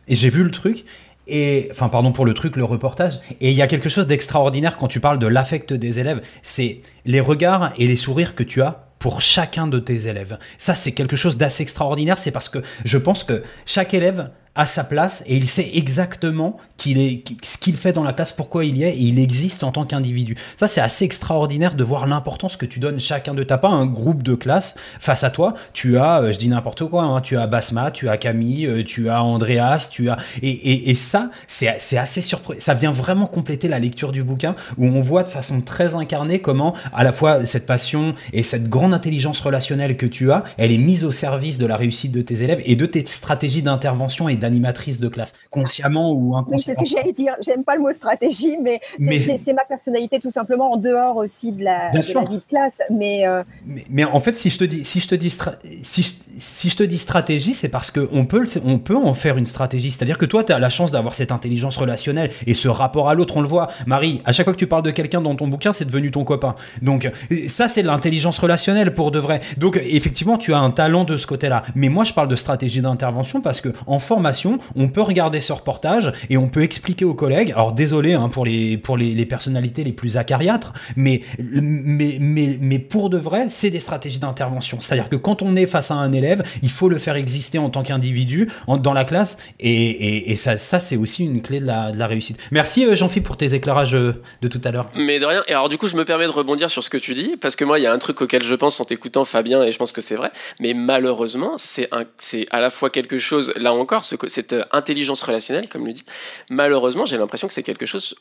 j'ai vu le truc et enfin pardon pour le truc, le reportage. Et il y a quelque chose d'extraordinaire quand tu parles de l'affect des élèves, c'est les regards et les sourires que tu as pour chacun de tes élèves. Ça c'est quelque chose d'assez extraordinaire, c'est parce que je pense que chaque élève à sa place et il sait exactement ce qu'il fait dans la classe, pourquoi il y est et il existe en tant qu'individu. Ça, c'est assez extraordinaire de voir l'importance que tu donnes chacun de ta pas un groupe de classe face à toi. Tu as, euh, je dis n'importe quoi, hein, tu as Basma, tu as Camille, euh, tu as Andreas, tu as et, et, et ça, c'est, c'est assez surprenant. Ça vient vraiment compléter la lecture du bouquin où on voit de façon très incarnée comment à la fois cette passion et cette grande intelligence relationnelle que tu as, elle est mise au service de la réussite de tes élèves et de tes stratégies d'intervention et animatrice de classe, consciemment ou inconsciemment. c'est ce que j'allais dire. J'aime pas le mot stratégie, mais, c'est ma personnalité tout simplement en dehors aussi de la, de la vie de classe. Euh, mais, mais, en fait, si je te dis, si je te dis, si, si je te dis stratégie, c'est parce qu'on peut, le on peut en faire une stratégie. C'est-à-dire que toi, tu as la chance d'avoir cette intelligence relationnelle et ce rapport à l'autre. On le voit. Marie, à chaque fois que tu parles de quelqu'un dans ton bouquin, c'est devenu ton copain. Donc, ça, c'est l'intelligence relationnelle pour de vrai. Donc, effectivement, tu as un talent de ce côté-là. Mais moi, je parle de stratégie d'intervention parce que en formation, on peut regarder ce reportage et on peut expliquer aux collègues. Alors désolé hein, pour les pour les, personnalités les plus acariâtres, mais mais mais mais pour de vrai, c'est des stratégies d'intervention. C'est-à-dire que quand on est face à un élève, il faut le faire exister en tant qu'individu dans la classe et, et, ça ça c'est aussi une clé de la, réussite. Merci euh, Jean-Philippe pour tes éclairages euh, de tout à l'heure. Mais de rien. Et alors du coup, je me permets de rebondir sur ce que tu dis parce que moi, il y a un truc auquel je pense en t'écoutant Fabien et je pense que c'est vrai. Mais malheureusement, c'est un c'est à la fois quelque chose là encore ce cette euh, intelligence relationnelle, comme le dit, malheureusement, j'ai l'impression que c'est quelque chose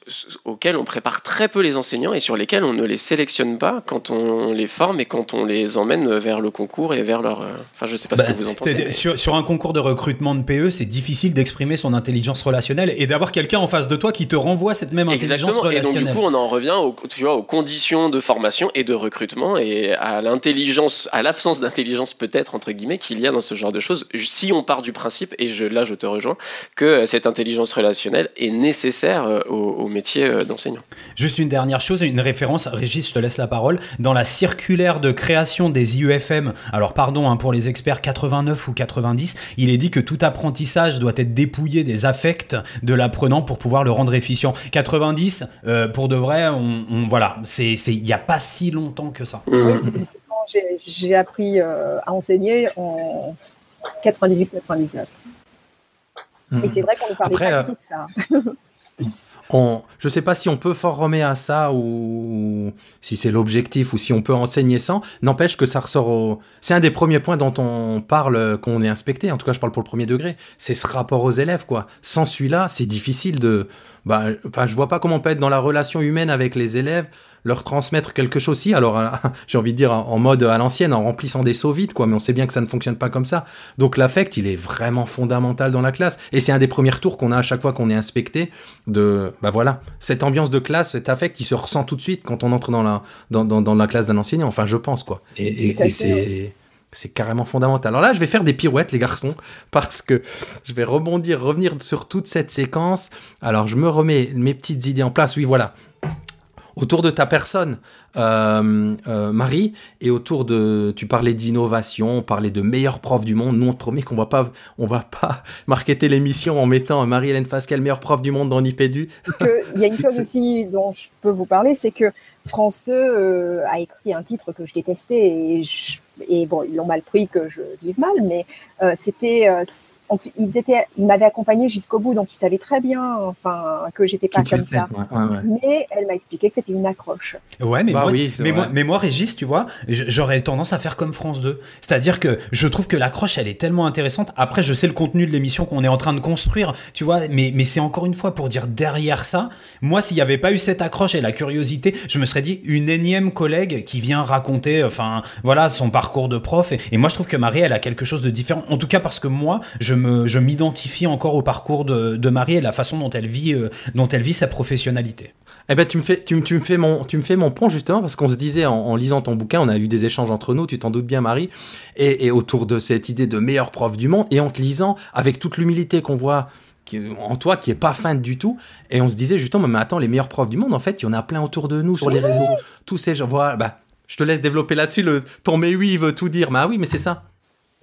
auquel on prépare très peu les enseignants et sur lesquels on ne les sélectionne pas quand on les forme et quand on les emmène vers le concours et vers leur. Euh, enfin, je sais pas ce bah, que vous en pensez. Sur, un concours de recrutement de PE, c'est difficile d'exprimer son intelligence relationnelle et d'avoir quelqu'un en face de toi qui te renvoie cette même intelligence relationnelle. Et donc, du coup, on en revient aux, tu vois, aux conditions de formation et de recrutement et à l'intelligence, à l'absence d'intelligence peut-être, entre guillemets, qu'il y a dans ce genre de choses. Si on part du principe, et je, là, je je te rejoins, que cette intelligence relationnelle est nécessaire au, au métier d'enseignant. Juste une dernière chose, une référence, Régis, je te laisse la parole. Dans la circulaire de création des IUFM, alors pardon hein, pour les experts 89 ou 90, il est dit que tout apprentissage doit être dépouillé des affects de l'apprenant pour pouvoir le rendre efficient. 90, euh, pour de vrai, on, voilà, c'est il n'y a pas si longtemps que ça. Oui, c'est quand j'ai appris euh, à enseigner en 98-99. Et c'est vrai qu'on ne parlait pas de ça. [LAUGHS] On, je ne sais pas si on peut former à ça ou si c'est l'objectif ou si on peut enseigner sans. N'empêche que ça ressort au. C'est un des premiers points dont on parle qu'on est inspecté. En tout cas, je parle pour le premier degré. C'est ce rapport aux élèves, quoi. Sans celui-là, c'est difficile de. Bah, enfin, je vois pas comment on peut être dans la relation humaine avec les élèves leur transmettre quelque chose si alors [LAUGHS] j'ai envie de dire en mode à l'ancienne en remplissant des seaux vides quoi mais on sait bien que ça ne fonctionne pas comme ça donc l'affect il est vraiment fondamental dans la classe et c'est un des premiers tours qu'on a à chaque fois qu'on est inspecté de bah voilà cette ambiance de classe cet affect qui se ressent tout de suite quand on entre dans la dans, dans, la classe d'un enseignant enfin je pense quoi et, et, c'est c'est carrément fondamental. Alors là, je vais faire des pirouettes, les garçons, [LAUGHS] parce que je vais rebondir, revenir sur toute cette séquence. Alors, je me remets mes petites idées en place. Oui, voilà autour de ta personne, euh, euh, Marie, et autour de, tu parlais d'innovation, on parlait de meilleurs profs du monde. Nous, on te promet qu'on va pas, on va pas [LAUGHS] marketer l'émission en mettant Marie-Hélène Fasquelle, meilleure prof du monde dans l'IPEDU. Il y a une [LAUGHS] chose aussi dont je peux vous parler, c'est que France 2 euh, a écrit un titre que je détestais et, et bon, ils l'ont mal pris que je vive mal, mais c'était ils étaient, ils m'avaient accompagné jusqu'au bout, donc ils savaient très bien, enfin, que j'étais pas comme ça. Mais elle m'a expliqué que c'était une accroche. Ouais, mais, bah moi, mais, moi, mais moi, Régis, tu vois, j'aurais tendance à faire comme France 2. C'est-à-dire que je trouve que l'accroche, elle est tellement intéressante. Après, je sais le contenu de l'émission qu'on est en train de construire, tu vois, mais, mais c'est encore une fois pour dire derrière ça, moi, s'il n'y avait pas eu cette accroche et la curiosité, je me serais dit une énième collègue qui vient raconter, enfin, voilà, son parcours de prof. Et, et moi, je trouve que Marie, elle a quelque chose de différent. En tout cas, parce que moi, je je m'identifie encore au parcours de, Marie et la façon dont elle vit, euh, dont elle vit sa professionnalité. Eh ben, tu me fais, tu, me fais mon, tu me fais mon pont justement parce qu'on se disait en, lisant ton bouquin, on a eu des échanges entre nous, tu t'en doutes bien, Marie, et, autour de cette idée de meilleur prof du monde, et en te lisant avec toute l'humilité qu'on voit en toi qui est pas feinte du tout et on se disait justement mais attends les meilleurs profs du monde en fait il y en a plein autour de nous sur les réseaux tous ces gens voilà bah je te laisse développer là-dessus le ton mais oui il veut tout dire bah oui mais c'est ça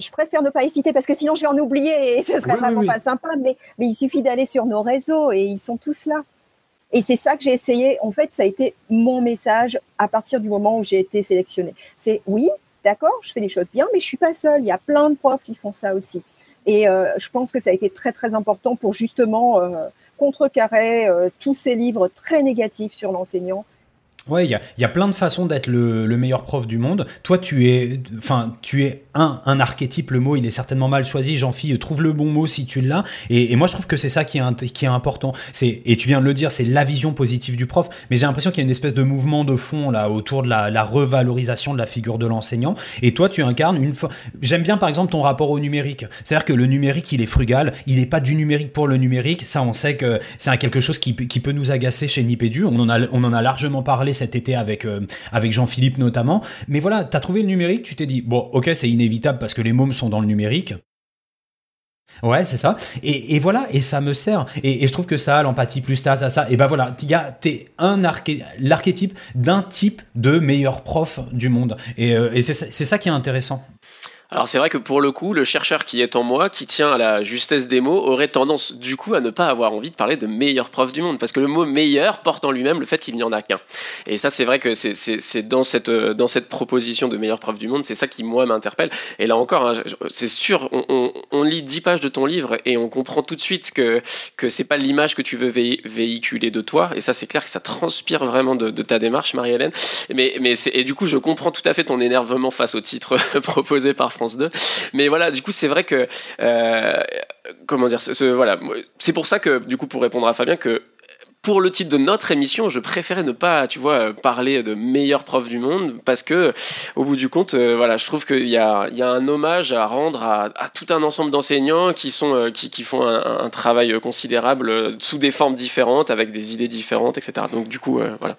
je préfère ne pas les citer parce que sinon je vais en oublier et ce serait vraiment pas sympa. Mais, mais il suffit d'aller sur nos réseaux et ils sont tous là. Et c'est ça que j'ai essayé. En fait, ça a été mon message à partir du moment où j'ai été sélectionnée. C'est oui, d'accord, je fais des choses bien, mais je suis pas seule. Il y a plein de profs qui font ça aussi. Et euh, je pense que ça a été très très important pour justement euh, contrecarrer euh, tous ces livres très négatifs sur l'enseignant Ouais, il y a, plein de façons d'être le, meilleur prof du monde. Toi, tu es, enfin, tu es un, archétype. Le mot, il est certainement mal choisi. Jean-Philippe, trouve le bon mot si tu l'as. Et, moi, je trouve que c'est ça qui est, qui est important. Et tu viens de le dire, c'est la vision positive du prof. Mais j'ai l'impression qu'il y a une espèce de mouvement de fond là autour de la, revalorisation de la figure de l'enseignant. Et toi, tu incarnes une. J'aime bien, par exemple, ton rapport au numérique. C'est-à-dire que le numérique, il est frugal. Il n'est pas du numérique pour le numérique. Ça, on sait que c'est quelque chose qui, peut nous agacer chez Nipédu. On en a largement parlé cet été avec, euh, avec Jean-Philippe notamment. Mais voilà, tu as trouvé le numérique, tu t'es dit, bon, ok, c'est inévitable parce que les mômes sont dans le numérique. Ouais, c'est ça. Et, voilà, et ça me sert. Et, je trouve que ça, l'empathie plus ça, ça, ça. Et ben voilà, t'es un l'archétype d'un type de meilleur prof du monde. Et, euh, et c'est ça qui est intéressant. Alors c'est vrai que pour le coup, le chercheur qui est en moi, qui tient à la justesse des mots, aurait tendance du coup à ne pas avoir envie de parler de meilleur prof du monde, parce que le mot meilleur porte en lui-même le fait qu'il n'y en a qu'un. Et ça c'est vrai que c'est dans cette, euh, dans cette proposition de meilleur prof du monde, c'est ça qui moi m'interpelle. Et là encore, hein, c'est sûr, on, lit dix pages de ton livre et on comprend tout de suite que, que c'est pas l'image que tu veux véhiculer de toi, et ça c'est clair que ça transpire vraiment de, ta démarche, Marie-Hélène. Mais, mais et du coup, je comprends tout à fait ton énervement face au titre [LAUGHS] proposé par France 2. Mais voilà, du coup, c'est vrai que. Euh, comment dire Voilà. C'est pour ça que, du coup, pour répondre à Fabien, que pour le titre de notre émission, je préférais ne pas, tu vois, parler de meilleur prof du monde parce que, au bout du compte, euh, voilà, je trouve qu'il y a, un hommage à rendre à, tout un ensemble d'enseignants qui sont, euh, qui, font un, travail considérable sous des formes différentes, avec des idées différentes, etc. Donc, du coup, voilà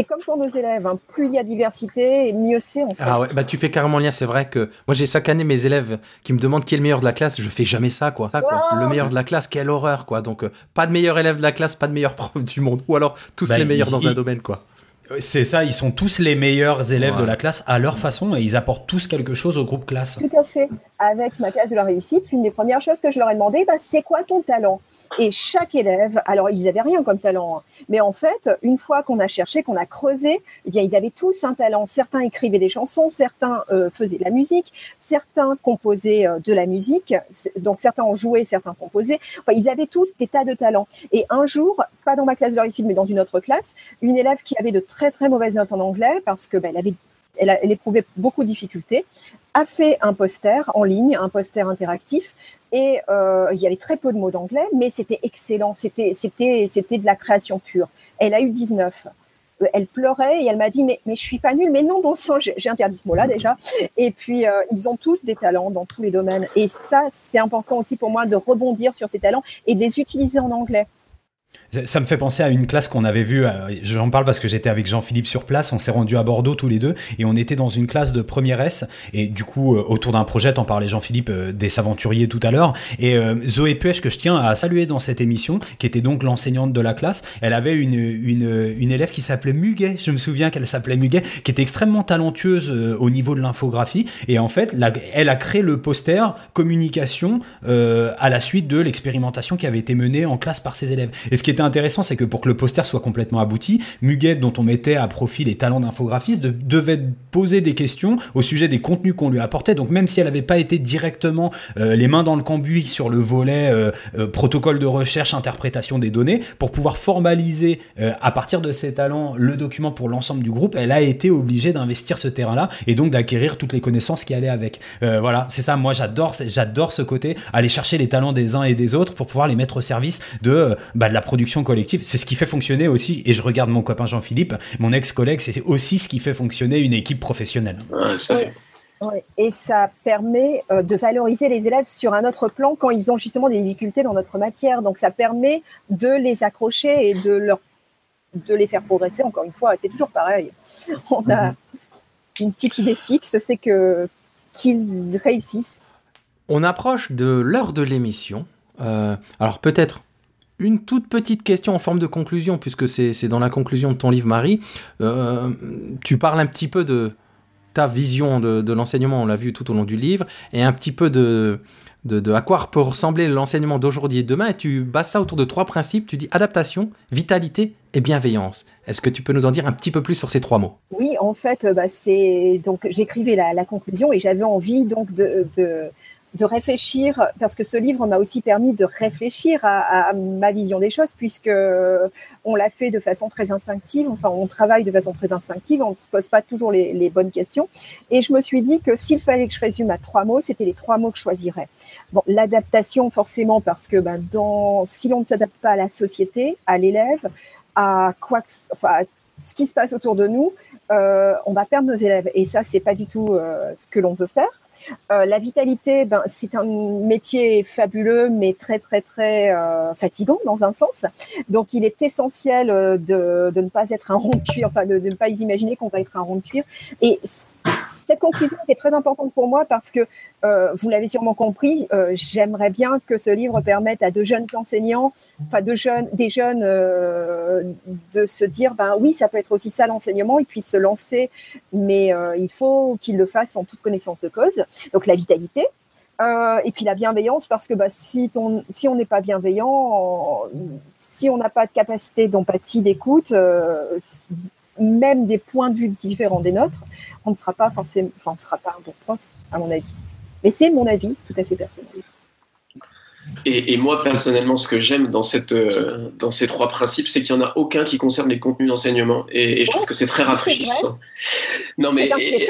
c'est comme pour nos élèves. hein. Plus il y a diversité, mieux c'est en fait. Ah ouais, bah tu fais carrément lien. C'est vrai que moi j'ai chaque année mes élèves qui me demandent qui est le meilleur de la classe. Je fais jamais ça quoi. Ça, quoi. Wow. Le meilleur de la classe, quelle horreur quoi. Donc euh, pas de meilleur élève de la classe, pas de meilleur [LAUGHS] prof du monde. Ou alors tous Bah, les meilleurs il- dans un il- domaine quoi. C'est ça, ils sont tous les meilleurs élèves Ouais. de la classe à leur façon et ils apportent tous quelque chose au groupe classe. Tout à fait. Avec ma classe de la réussite, l'une des premières choses que je leur ai demandé, bah, c'est quoi ton talent? Et chaque élève, alors ils n'avaient rien comme talent, hein, mais en fait, une fois qu'on a cherché, qu'on a creusé, eh bien ils avaient tous un talent. Certains écrivaient des chansons, certains euh, faisaient de la musique, certains composaient euh, de la musique, donc certains ont joué, certains composaient. Enfin, ils avaient tous des tas de talents. Et un jour, pas dans ma classe de la réussite, mais dans une autre classe, une élève qui avait de très très mauvaises notes en anglais parce que bah, elle avait elle, a- éprouvait beaucoup de difficultés, a fait un poster en ligne, un poster interactif, et euh, il y avait très peu de mots d'anglais, mais c'était excellent, c'était c'était c'était de la création pure. Elle a eu 19. Euh, Elle pleurait et elle m'a dit mais mais je suis pas nulle. Mais non bon sang j'ai interdit ce mot là déjà. Et puis euh, ils ont tous des talents dans tous les domaines. Et ça c'est important aussi pour moi de rebondir sur ces talents et de les utiliser en anglais Ça- me fait penser à une classe qu'on avait vue. euh, J'en parle parce que j'étais avec Jean-Philippe sur place. On s'est rendu à Bordeaux tous les deux et on était dans une classe de première S. Et du coup, euh, autour d'un projet, t'en parlais Jean-Philippe euh, des Saventuriers tout à l'heure. Et Zoé Puech, que je tiens à saluer dans cette émission, qui était donc l'enseignante de la classe, elle avait une, une, élève qui s'appelait Muguet. Je me souviens qu'elle s'appelait Muguet, qui était extrêmement talentueuse au niveau de l'infographie. Et en fait, elle a créé le poster communication à la suite de l'expérimentation qui avait été menée en classe par ses élèves. Et ce qui intéressant, c'est que pour que le poster soit complètement abouti, Muguet, dont on mettait à profit les talents d'infographiste, de- devait poser des questions au sujet des contenus qu'on lui apportait. Donc même si elle n'avait pas été directement euh, les mains dans le cambouis sur le volet euh, euh, protocole de recherche, interprétation des données, pour pouvoir formaliser à partir de ses talents le document pour l'ensemble du groupe, elle a été obligée d'investir ce terrain-là et donc d'acquérir toutes les connaissances qui allaient avec. Voilà, c'est ça. Moi, j'adore, j'adore ce côté, aller chercher les talents des uns et des autres pour pouvoir les mettre au service de, bah, de la production collective. C'est ce qui fait fonctionner aussi. Et je regarde mon copain Jean-Philippe, mon ex-collègue, c'est aussi ce qui fait fonctionner une équipe professionnelle. Ouais. Et ça permet euh, de valoriser les élèves sur un autre plan quand ils ont justement des difficultés dans notre matière. Donc ça permet de les accrocher et de leur de les faire progresser. Encore une fois, c'est toujours pareil. [LAUGHS] On a une petite idée fixe, c'est que qu'ils réussissent. On approche de l'heure de l'émission. Euh, alors peut-être une toute petite question en forme de conclusion, puisque c'est dans la conclusion de ton livre, Marie. Euh, tu parles un petit peu de ta vision de, l'enseignement, on l'a vu tout au long du livre, et un petit peu de, de, à quoi peut ressembler l'enseignement d'aujourd'hui et de demain. Et tu bases ça autour de trois principes. Tu dis adaptation, vitalité et bienveillance. Est-ce que tu peux nous en dire un petit peu plus sur ces trois mots? Oui, en fait, euh, bah, c'est donc j'écrivais la, la conclusion et j'avais envie donc de, de réfléchir parce que ce livre m'a aussi permis de réfléchir à, à ma vision des choses puisque on l'a fait de façon très instinctive. Enfin, on travaille de façon très instinctive, on ne se pose pas toujours les, les bonnes questions. Et je me suis dit que s'il fallait que je résume à trois mots, c'était les trois mots que je choisirais. Bon, l'adaptation forcément parce que ben, dans si l'on ne s'adapte pas à la société, à l'élève, à quoi, enfin, à ce qui se passe autour de nous, euh, on va perdre nos élèves. Et ça, c'est pas du tout euh, ce que l'on veut faire. Euh, la vitalité, ben, c'est un métier fabuleux, mais très très très euh, fatigant dans un sens. Donc, il est essentiel euh, de, de ne pas être un rond de cuir, enfin de, de ne pas imaginer qu'on va être un rond de cuir. Et cette conclusion est très importante pour moi parce que euh, vous l'avez sûrement compris, euh, j'aimerais bien que ce livre permette à de jeunes enseignants, enfin de jeunes, des jeunes, euh, de se dire, ben oui, ça peut être aussi ça l'enseignement, ils puissent se lancer, mais il faut qu'ils le fassent en toute connaissance de cause. Donc la vitalité. Et puis la bienveillance, parce que bah, si, ton, si on n'est pas bienveillant, si on n'a pas de capacité d'empathie, d'écoute, même des points de vue différents des nôtres, on ne sera pas forcément, on ne sera pas un bon prof, à mon avis. Mais c'est mon avis tout à fait personnel. Et, et, moi, personnellement, ce que j'aime dans, cette, euh, dans ces trois principes, c'est qu'il n'y en a aucun qui concerne les contenus d'enseignement. Et, et, je trouve que c'est très rafraîchissant. Non, mais, et,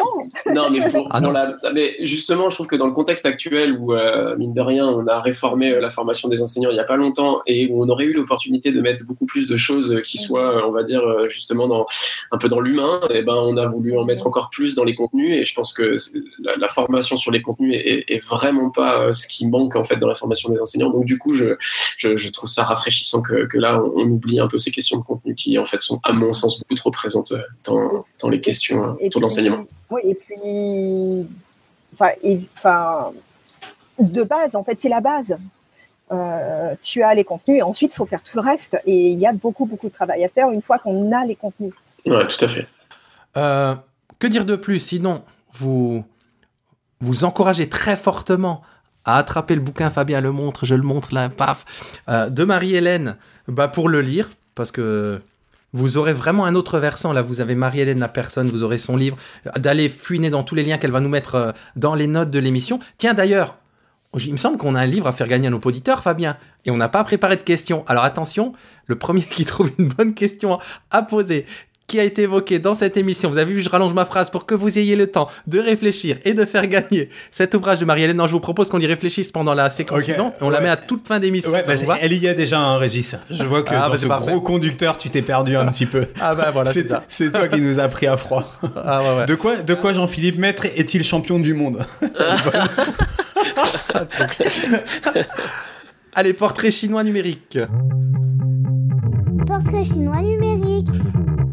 non, mais, pour, [LAUGHS] ah non. La, mais justement, je trouve que dans le contexte actuel où, euh, mine de rien, on a réformé la formation des enseignants il n'y a pas longtemps et où on aurait eu l'opportunité de mettre beaucoup plus de choses qui soient, on va dire, justement, dans, un peu dans l'humain, et ben, on a voulu en mettre encore plus dans les contenus. Et je pense que la, la formation sur les contenus est, est, vraiment pas ce qui manque, en fait, dans la formation des enseignants. Donc, du coup, je, je, je, trouve ça rafraîchissant que, que là, on, on, oublie un peu ces questions de contenu qui, en fait, sont, à mon sens, beaucoup trop présentes dans, dans les questions autour de l'enseignement. Oui, et puis, enfin, enfin, de base, en fait, c'est la base. Euh, tu as les contenus et ensuite il faut faire tout le reste. Et il y a beaucoup, beaucoup de travail à faire une fois qu'on a les contenus. Oui, tout à fait. Euh, que dire de plus? Sinon, vous vous encouragez très fortement à attraper le bouquin Fabien le montre, je le montre là, paf, euh, de Marie-Hélène bah, pour le lire, parce que vous aurez vraiment un autre versant. Là, vous avez Marie-Hélène, la personne, vous aurez son livre, d'aller fuiner dans tous les liens qu'elle va nous mettre euh, dans les notes de l'émission. Tiens, d'ailleurs, il me semble qu'on a un livre à faire gagner à nos auditeurs, Fabien, et on n'a pas préparé de questions. Alors attention, le premier [LAUGHS] qui trouve une bonne question à poser, qui a été évoqué dans cette émission. Vous avez vu, je rallonge ma phrase pour que vous ayez le temps de réfléchir et de faire gagner cet ouvrage de Marie-Hélène. Non, je vous propose qu'on y réfléchisse pendant la séquence Ok. suivante. On la met à toute fin d'émission. Ouais, bah, elle y est déjà, hein, Régis. Je vois que Ah, dans bah, ce parfait. gros conducteur, tu t'es perdu un petit peu. Ah bah voilà, c'est c'est ça. c'est toi qui nous a pris à froid. Ah ouais, ouais. De quoi, de quoi Jean-Philippe Maître est-il champion du monde? [LAUGHS] Allez, portrait chinois numérique. Portrait chinois numérique.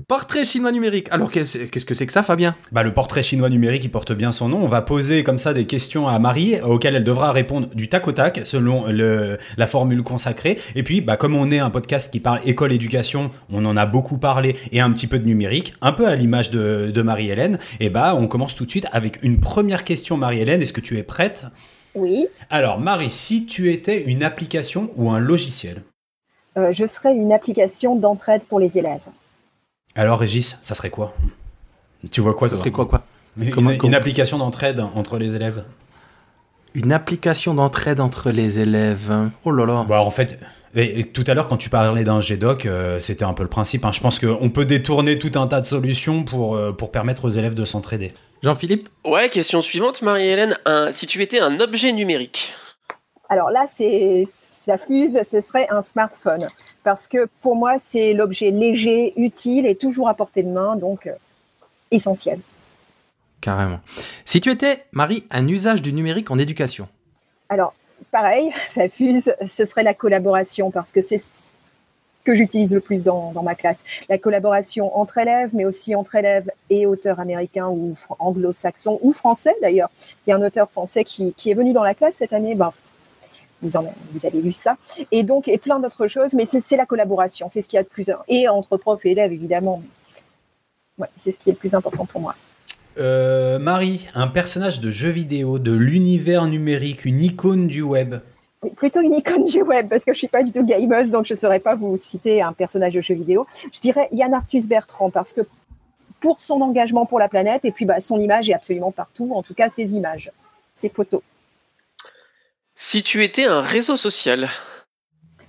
Portrait chinois numérique. Alors, qu'est-ce que c'est que ça, Fabien? Bah, le portrait chinois numérique, il porte bien son nom. On va poser comme ça des questions à Marie auxquelles elle devra répondre du tac au tac selon le, la formule consacrée. Et puis, bah, comme on est un podcast qui parle école-éducation, on en a beaucoup parlé et un petit peu de numérique, un peu à l'image de, de Marie-Hélène. Et bah, on commence tout de suite avec une première question, Marie-Hélène. Est-ce que tu es prête? Oui, Alors, Marie, si tu étais une application ou un logiciel? Euh, je serai une application d'entraide pour les élèves. Alors, Régis, ça serait quoi Tu vois quoi, Ça toi serait quoi, quoi Une, Comment- une comment- application d'entraide entre les élèves Une application d'entraide entre les élèves. Oh là là. Bah en fait, et, et tout à l'heure quand tu parlais d'un GDoc, euh, c'était un peu le principe. hein. Je pense qu'on peut détourner tout un tas de solutions pour, euh, pour permettre aux élèves de s'entraider. Jean-Philippe Ouais, question suivante, Marie-Hélène. Un- Si tu étais un objet numérique, Alors là, c'est ça fuse, ce serait un smartphone. Parce que pour moi, c'est l'objet léger, utile et toujours à portée de main, donc euh, essentiel. Carrément. Si tu étais, Marie, un usage du numérique en éducation? Alors, pareil, [LAUGHS] ça fuse, ce serait la collaboration, parce que c'est ce que j'utilise le plus dans, dans ma classe. La collaboration entre élèves, mais aussi entre élèves et auteurs américains ou anglo-saxons, ou français d'ailleurs. Il y a un auteur français qui, qui est venu dans la classe cette année, ben, vous, en, vous avez lu ça, et donc, et plein d'autres choses, mais c'est la collaboration, c'est ce qu'il y a de plus, et entre profs et élèves, évidemment. Ouais, c'est ce qui est le plus important pour moi. Euh, Marie, un personnage de jeu vidéo, de l'univers numérique, une icône du web. Oui, Plutôt une icône du web, parce que je suis pas du tout gameuse, donc je ne saurais pas vous citer un personnage de jeu vidéo. Je dirais Yann Arthus Bertrand, parce que pour son engagement pour la planète, et puis bah, son image est absolument partout, en tout cas ses images, ses photos. Si tu étais un réseau social,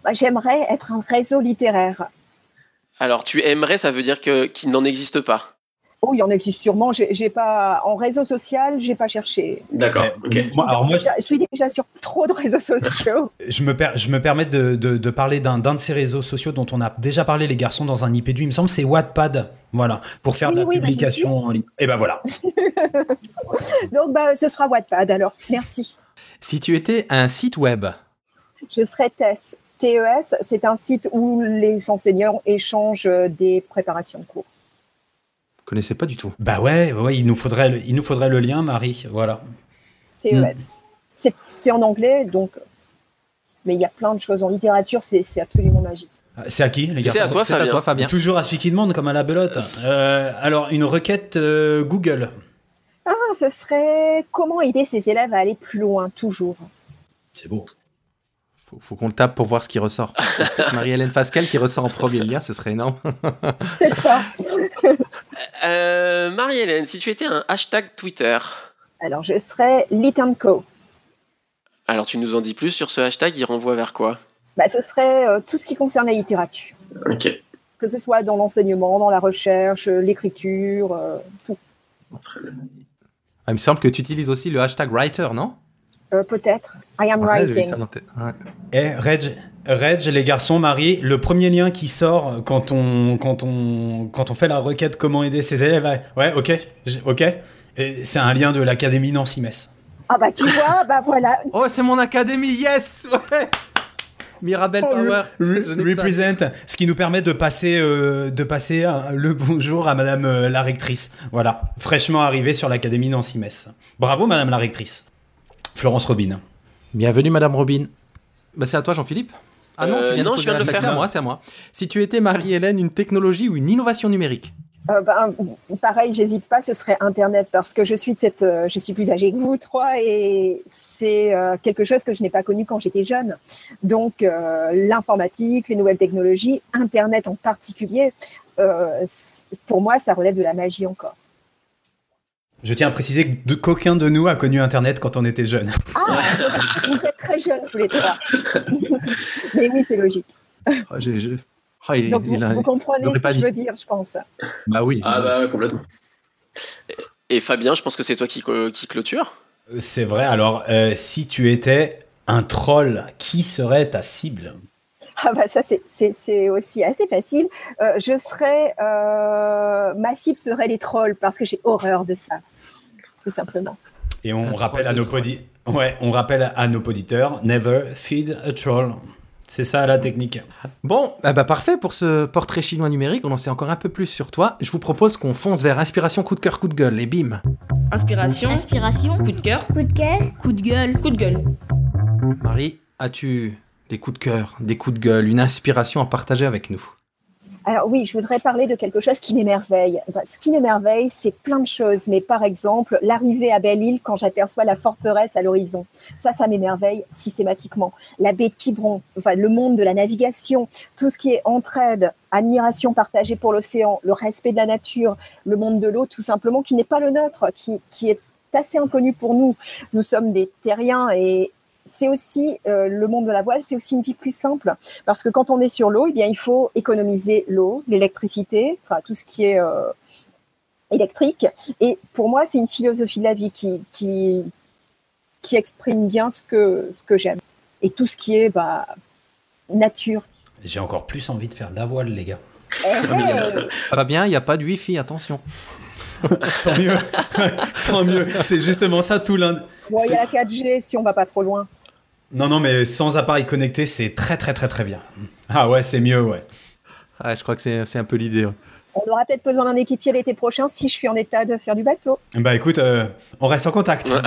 Bah, J'aimerais être un réseau littéraire. alors tu aimerais, ça veut dire que qu'il n'en existe pas. Oh, il y en existe sûrement. J'ai j'ai pas en réseau social, j'ai pas cherché. D'accord, Euh, moi, alors moi, Déjà- je suis déjà sur trop de réseaux sociaux. [LAUGHS] je me, per- je me permets de, de- de parler d'un d'un de ces réseaux sociaux dont on a déjà parlé, les garçons, dans un IPDU. Il me semble que c'est Wattpad. Voilà, pour faire Oui, de la oui, bah, publication en ligne. Et ben voilà. [LAUGHS] donc, bah, ce sera Wattpad. Alors, merci. Si tu étais un site web. Je serai TES. TES, c'est un site où les enseignants échangent euh, des préparations de cours. Je connaissais pas du tout. Bah ouais, ouais, il nous faudrait, le, il nous faudrait le lien, Marie. Voilà. TES. Hmm. C'est- C'est en anglais, donc. Mais il y a plein de choses en littérature, c'est c'est absolument magique. C'est à qui, les C'est garçons à toi, C'est à Fabien. toi, Fabien. Toujours à celui qui demande, comme à la belote. Euh, alors, une requête euh, Google. Ah, ce serait comment aider ses élèves à aller plus loin, toujours? C'est beau. Faut, faut qu'on le tape pour voir ce qui ressort. Marie-Hélène Fasquelle qui ressort en premier lien, ce serait énorme. [LAUGHS] C'est ça. Euh, Marie-Hélène, si tu étais un hashtag Twitter, Alors, je serais Lit Co. alors tu nous en dis plus sur ce hashtag, il renvoie vers quoi? Bah, ce serait euh, tout ce qui concerne la littérature. Ok. Que ce soit dans l'enseignement, dans la recherche, euh, l'écriture, euh, tout. Il me semble que tu utilises aussi le hashtag writer, non? Euh, Peut-être. I am Ouais, writing. ouais. Eh, Reg, Reg, les garçons, Marie, le premier lien qui sort quand on, quand on, quand on fait la requête comment aider ses élèves, ouais, ouais, ok, ok, c'est un lien de l'Académie Nancy-Metz. Ah bah tu vois, bah voilà. Oh, c'est mon académie, yes ouais Mirabel Oh, Power. Ça. Represent, ce qui nous permet de passer, euh, de passer euh, le bonjour à Madame euh, la rectrice. Voilà, fraîchement arrivée sur l'Académie Nancy-Metz. Bravo Madame la rectrice. Florence Robin. Bienvenue, Madame Robin. Bah, c'est à toi, Jean-Philippe. Ah non, Euh, tu viens de non, poser je viens de le faire. C'est à moi, c'est à moi. Si tu étais Marie-Hélène, une technologie ou une innovation numérique Euh, ben, pareil, j'hésite pas, ce serait Internet parce que je suis de cette, euh, je suis plus âgée que vous trois et c'est euh, quelque chose que je n'ai pas connu quand j'étais jeune. Donc euh, l'informatique, les nouvelles technologies, Internet en particulier, euh, pour moi, ça relève de la magie encore. Je tiens à préciser qu'aucun de nous a connu Internet quand on était jeune. Ah, vous êtes très jeunes tous les trois. [LAUGHS] Mais oui, c'est logique. Ah, j'ai- Ah, il- Donc vous, il a- vous comprenez ce pas que je veux dire, je pense. Bah oui. Ah bah ouais, complètement. Et Fabien, je pense que c'est toi qui, co- qui clôture. C'est vrai, alors euh, si tu étais un troll, qui serait ta cible? Ah bah ça c'est- c'est c'est aussi assez facile. Euh, je serais euh, ma cible serait les trolls parce que j'ai horreur de ça, tout simplement. Et on Un rappelle à nos ouais, on rappelle à nos auditeurs, never feed a troll. C'est ça la technique. Bon, eh bah, parfait pour ce portrait chinois numérique. On en sait encore un peu plus sur toi. Je vous propose qu'on fonce vers inspiration, coup de cœur, coup de gueule et bim. Inspiration, Inspiration. coup de cœur, Coup de cœur. Coup de gueule. coup de gueule. Marie, as-tu des coups de cœur, des coups de gueule, une inspiration à partager avec nous? Alors oui, je voudrais parler de quelque chose qui m'émerveille. Ce qui m'émerveille, c'est plein de choses, mais par exemple l'arrivée à Belle-Île quand j'aperçois la forteresse à l'horizon. Ça, ça m'émerveille systématiquement. La baie de Quiberon, enfin le monde de la navigation, tout ce qui est entraide, admiration partagée pour l'océan, le respect de la nature, le monde de l'eau, tout simplement, qui n'est pas le nôtre, qui, qui est assez inconnu pour nous. Nous sommes des terriens et c'est aussi euh, le monde de la voile, c'est aussi une vie plus simple parce que quand on est sur l'eau, eh bien il faut économiser l'eau, l'électricité, enfin tout ce qui est euh, électrique. Et pour moi, c'est une philosophie de la vie qui qui qui exprime bien ce que ce que j'aime et tout ce qui est bah, nature. J'ai encore plus envie de faire de la voile, les gars. Eh, [LAUGHS] Fabien, il n'y a pas de wifi, attention. [LAUGHS] Tant mieux. [LAUGHS] Tant mieux. C'est justement ça tout l'un. bon, il y a la 4G si on va pas trop loin. Non, non, mais sans appareil connecté, c'est très, très, très, très bien. Ah ouais, c'est mieux, ouais. Ouais, je crois que c'est c'est un peu l'idée. ouais. On aura peut-être besoin d'un équipier l'été prochain si je suis en état de faire du bateau. Bah écoute, euh, on reste en contact. [LAUGHS]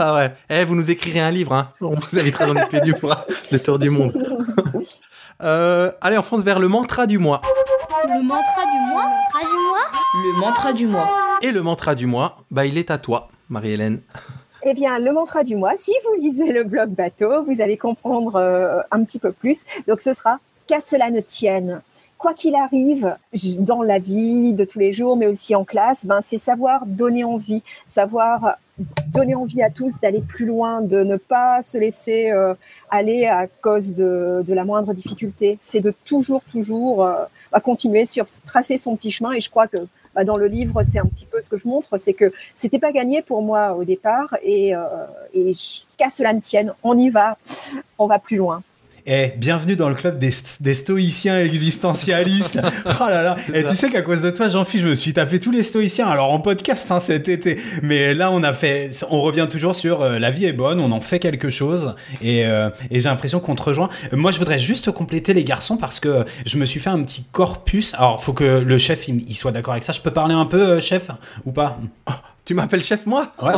Ah ouais. Eh, vous nous écrirez un livre, hein. On vous invitera dans les pédus pour le tour du monde. [LAUGHS] Euh, allez, on fonce vers le mantra du mois. Le mantra du mois? Mantra du mois? Le mantra du mois. Et le mantra du mois, bah, il est à toi, Marie-Hélène. Eh bien, le mantra du mois, si vous lisez le blog bateau, vous allez comprendre euh, un petit peu plus. Donc, ce sera qu'à cela ne tienne. Quoi qu'il arrive dans la vie de tous les jours, mais aussi en classe, ben, c'est savoir donner envie, savoir donner envie à tous d'aller plus loin, de ne pas se laisser euh, aller à cause de, de la moindre difficulté. C'est de toujours, toujours euh, bah, continuer sur tracer son petit chemin. Et je crois que bah, dans le livre, c'est un petit peu ce que je montre, c'est que c'était pas gagné pour moi au départ et, euh, et qu'à cela ne tienne, on y va, on va plus loin. Eh, bienvenue dans le club des, des stoïciens existentialistes. [LAUGHS] oh là là. Et tu sais qu'à cause de toi, Jean-Philippe, je me suis tapé tous les stoïciens. Alors en podcast hein, cet été, mais là on a fait, on revient toujours sur euh, la vie est bonne, on en fait quelque chose, et, euh, et j'ai l'impression qu'on te rejoint. Moi, je voudrais juste compléter les garçons parce que je me suis fait un petit corpus. Alors, faut que le chef il, il soit d'accord avec ça. Je peux parler un peu, euh, chef, ou pas? Tu m'appelles chef, moi Ouais.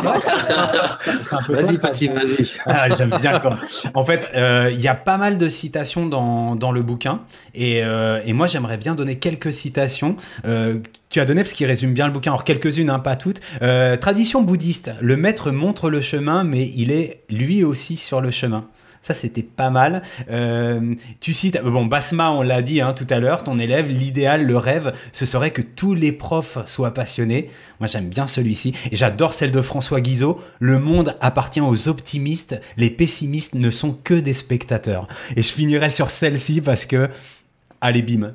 [LAUGHS] C'est c'est un peu Vas-y, petit, vas-y. ah, J'aime bien quand. En fait, euh, il y a pas mal de citations dans, dans le bouquin. Et, euh, et moi, j'aimerais bien donner quelques citations. Euh, tu as donné parce qu'il résume bien le bouquin. Alors, quelques-unes, hein, pas toutes. Euh, tradition bouddhiste. Le maître montre le chemin, mais il est lui aussi sur le chemin. Ça, c'était pas mal. Euh, tu cites, bon, Basma, on l'a dit hein, tout à l'heure, ton élève, l'idéal, le rêve, ce serait que tous les profs soient passionnés. Moi, j'aime bien celui-ci. Et j'adore celle de François Guizot. Le monde appartient aux optimistes. Les pessimistes ne sont que des spectateurs. Et je finirai sur celle-ci parce que, allez, bim.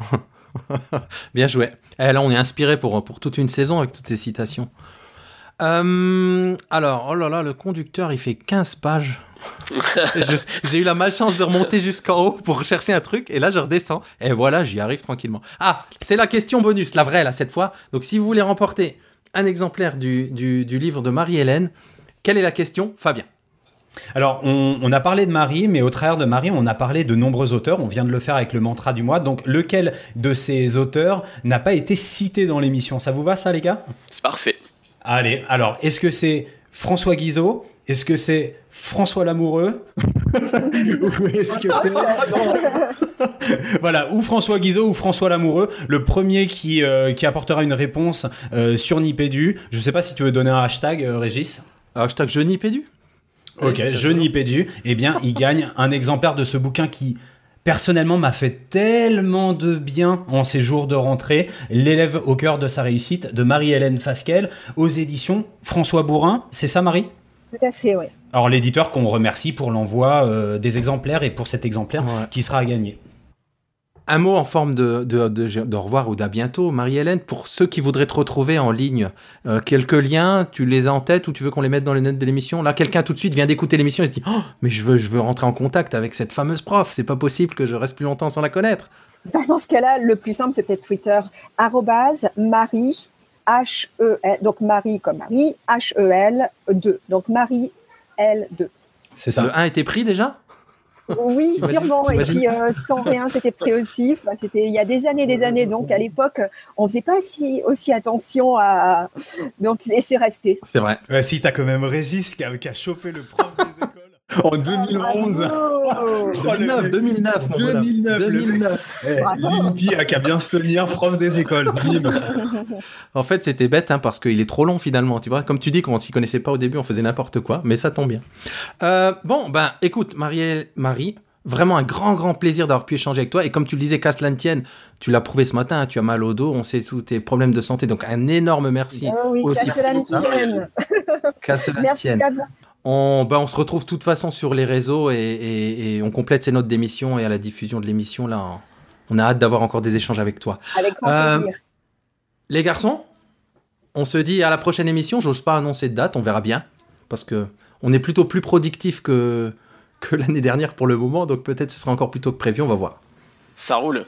[LAUGHS] Bien joué. Eh, là, on est inspiré pour, pour toute une saison avec toutes ces citations. Euh, alors, oh là là, le conducteur, il fait 15 pages. J'ai eu la malchance de remonter jusqu'en haut pour chercher un truc, et là, je redescends. Et voilà, j'y arrive tranquillement. Ah, c'est la question bonus, la vraie, là, cette fois. Donc, si vous voulez remporter un exemplaire du, du, du livre de Marie-Hélène, quelle est la question, Fabien? Alors, on, on, a parlé de Marie, mais au travers de Marie, on a parlé de nombreux auteurs. On vient de le faire avec le mantra du mois. Donc, lequel de ces auteurs n'a pas été cité dans l'émission? Ça vous va, ça, les gars? C'est parfait. Allez, alors, est-ce que c'est François Guizot Est-ce que c'est François Lamoureux [LAUGHS] Ou est-ce que c'est. [LAUGHS] voilà, ou François Guizot ou François Lamoureux. Le premier qui, euh, qui apportera une réponse euh, sur Nipédu. Je ne sais pas si tu veux donner un hashtag, euh, Régis. Hashtag je Nipédu? Ok, je Nipédu. Eh bien, il gagne un exemplaire de ce bouquin qui personnellement m'a fait tellement de bien en ces jours de rentrée. L'élève au cœur de sa réussite de Marie-Hélène Fasquelle aux éditions François Bourrin. C'est ça, Marie? Tout à fait, oui. Alors, l'éditeur qu'on remercie pour l'envoi euh, des exemplaires et pour cet exemplaire Ouais. qui sera à gagner. Un mot en forme de, de, de, de au revoir ou d'à bientôt, Marie-Hélène. Pour ceux qui voudraient te retrouver en ligne, euh, quelques liens, tu les as en tête ou tu veux qu'on les mette dans les notes de l'émission? Là, quelqu'un tout de suite vient d'écouter l'émission et se dit oh, Mais je veux, je veux rentrer en contact avec cette fameuse prof, c'est pas possible que je reste plus longtemps sans la connaître. Dans ce cas-là, le plus simple, c'est peut-être Twitter, arrobase Marie, H-E-L, donc Marie comme Marie, H-E-L 2. Donc Marie L 2. C'est ça. Le 1 était pris déjà? Oui, sûrement. Et puis, euh, sans rien, c'était pris aussi. Enfin, c'était il y a des années, des années. Donc, à l'époque, on faisait pas si, aussi attention à. Donc, et c'est resté. C'est vrai. Ouais, si, t'as quand même Régis qui a, qui a chopé le prof des en 2011. Bravo [LAUGHS] 2009, 2009, mon bonhomme. 2009, le mec. 2009. Eh, Bravo. L'INPI a qu'à bien se tenir, prof des écoles. Bim. [LAUGHS] En fait, c'était bête hein, parce qu'il est trop long finalement. Tu vois, comme tu dis, qu'on s'y connaissait pas au début, on faisait n'importe quoi, mais ça tombe bien. Euh, bon, ben, écoute, Marie, Marie, vraiment un grand, grand plaisir d'avoir pu échanger avec toi. Et comme tu le disais, la tienne, tu l'as prouvé ce matin, hein, tu as mal au dos, on sait tous tes problèmes de santé, donc un énorme merci. Ah oui, Aussi. qu'à Merci à vous. On, ben, on se retrouve de toute façon sur les réseaux et, et- et on complète ces notes d'émission et à la diffusion de l'émission. Là, on- on a hâte d'avoir encore des échanges avec toi. Avec Euh. Les garçons, on se dit à la prochaine émission. J'ose pas annoncer de date, on verra bien. Parce que on est plutôt plus productif que, que l'année dernière pour le moment. Donc peut-être ce sera encore plus tôt que prévu, on va voir. Ça roule.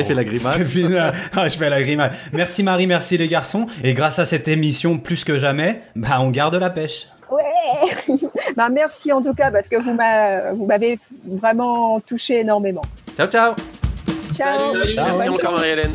A fait la grimace. [LAUGHS] Ah, je fais la grimace. Merci Marie, merci les garçons. Et grâce à cette émission, plus que jamais, bah, on garde la pêche. [LAUGHS] Bah, merci en tout cas parce que vous m'avez vraiment touché énormément. Ciao, ciao ciao. Merci encore Marie-Hélène.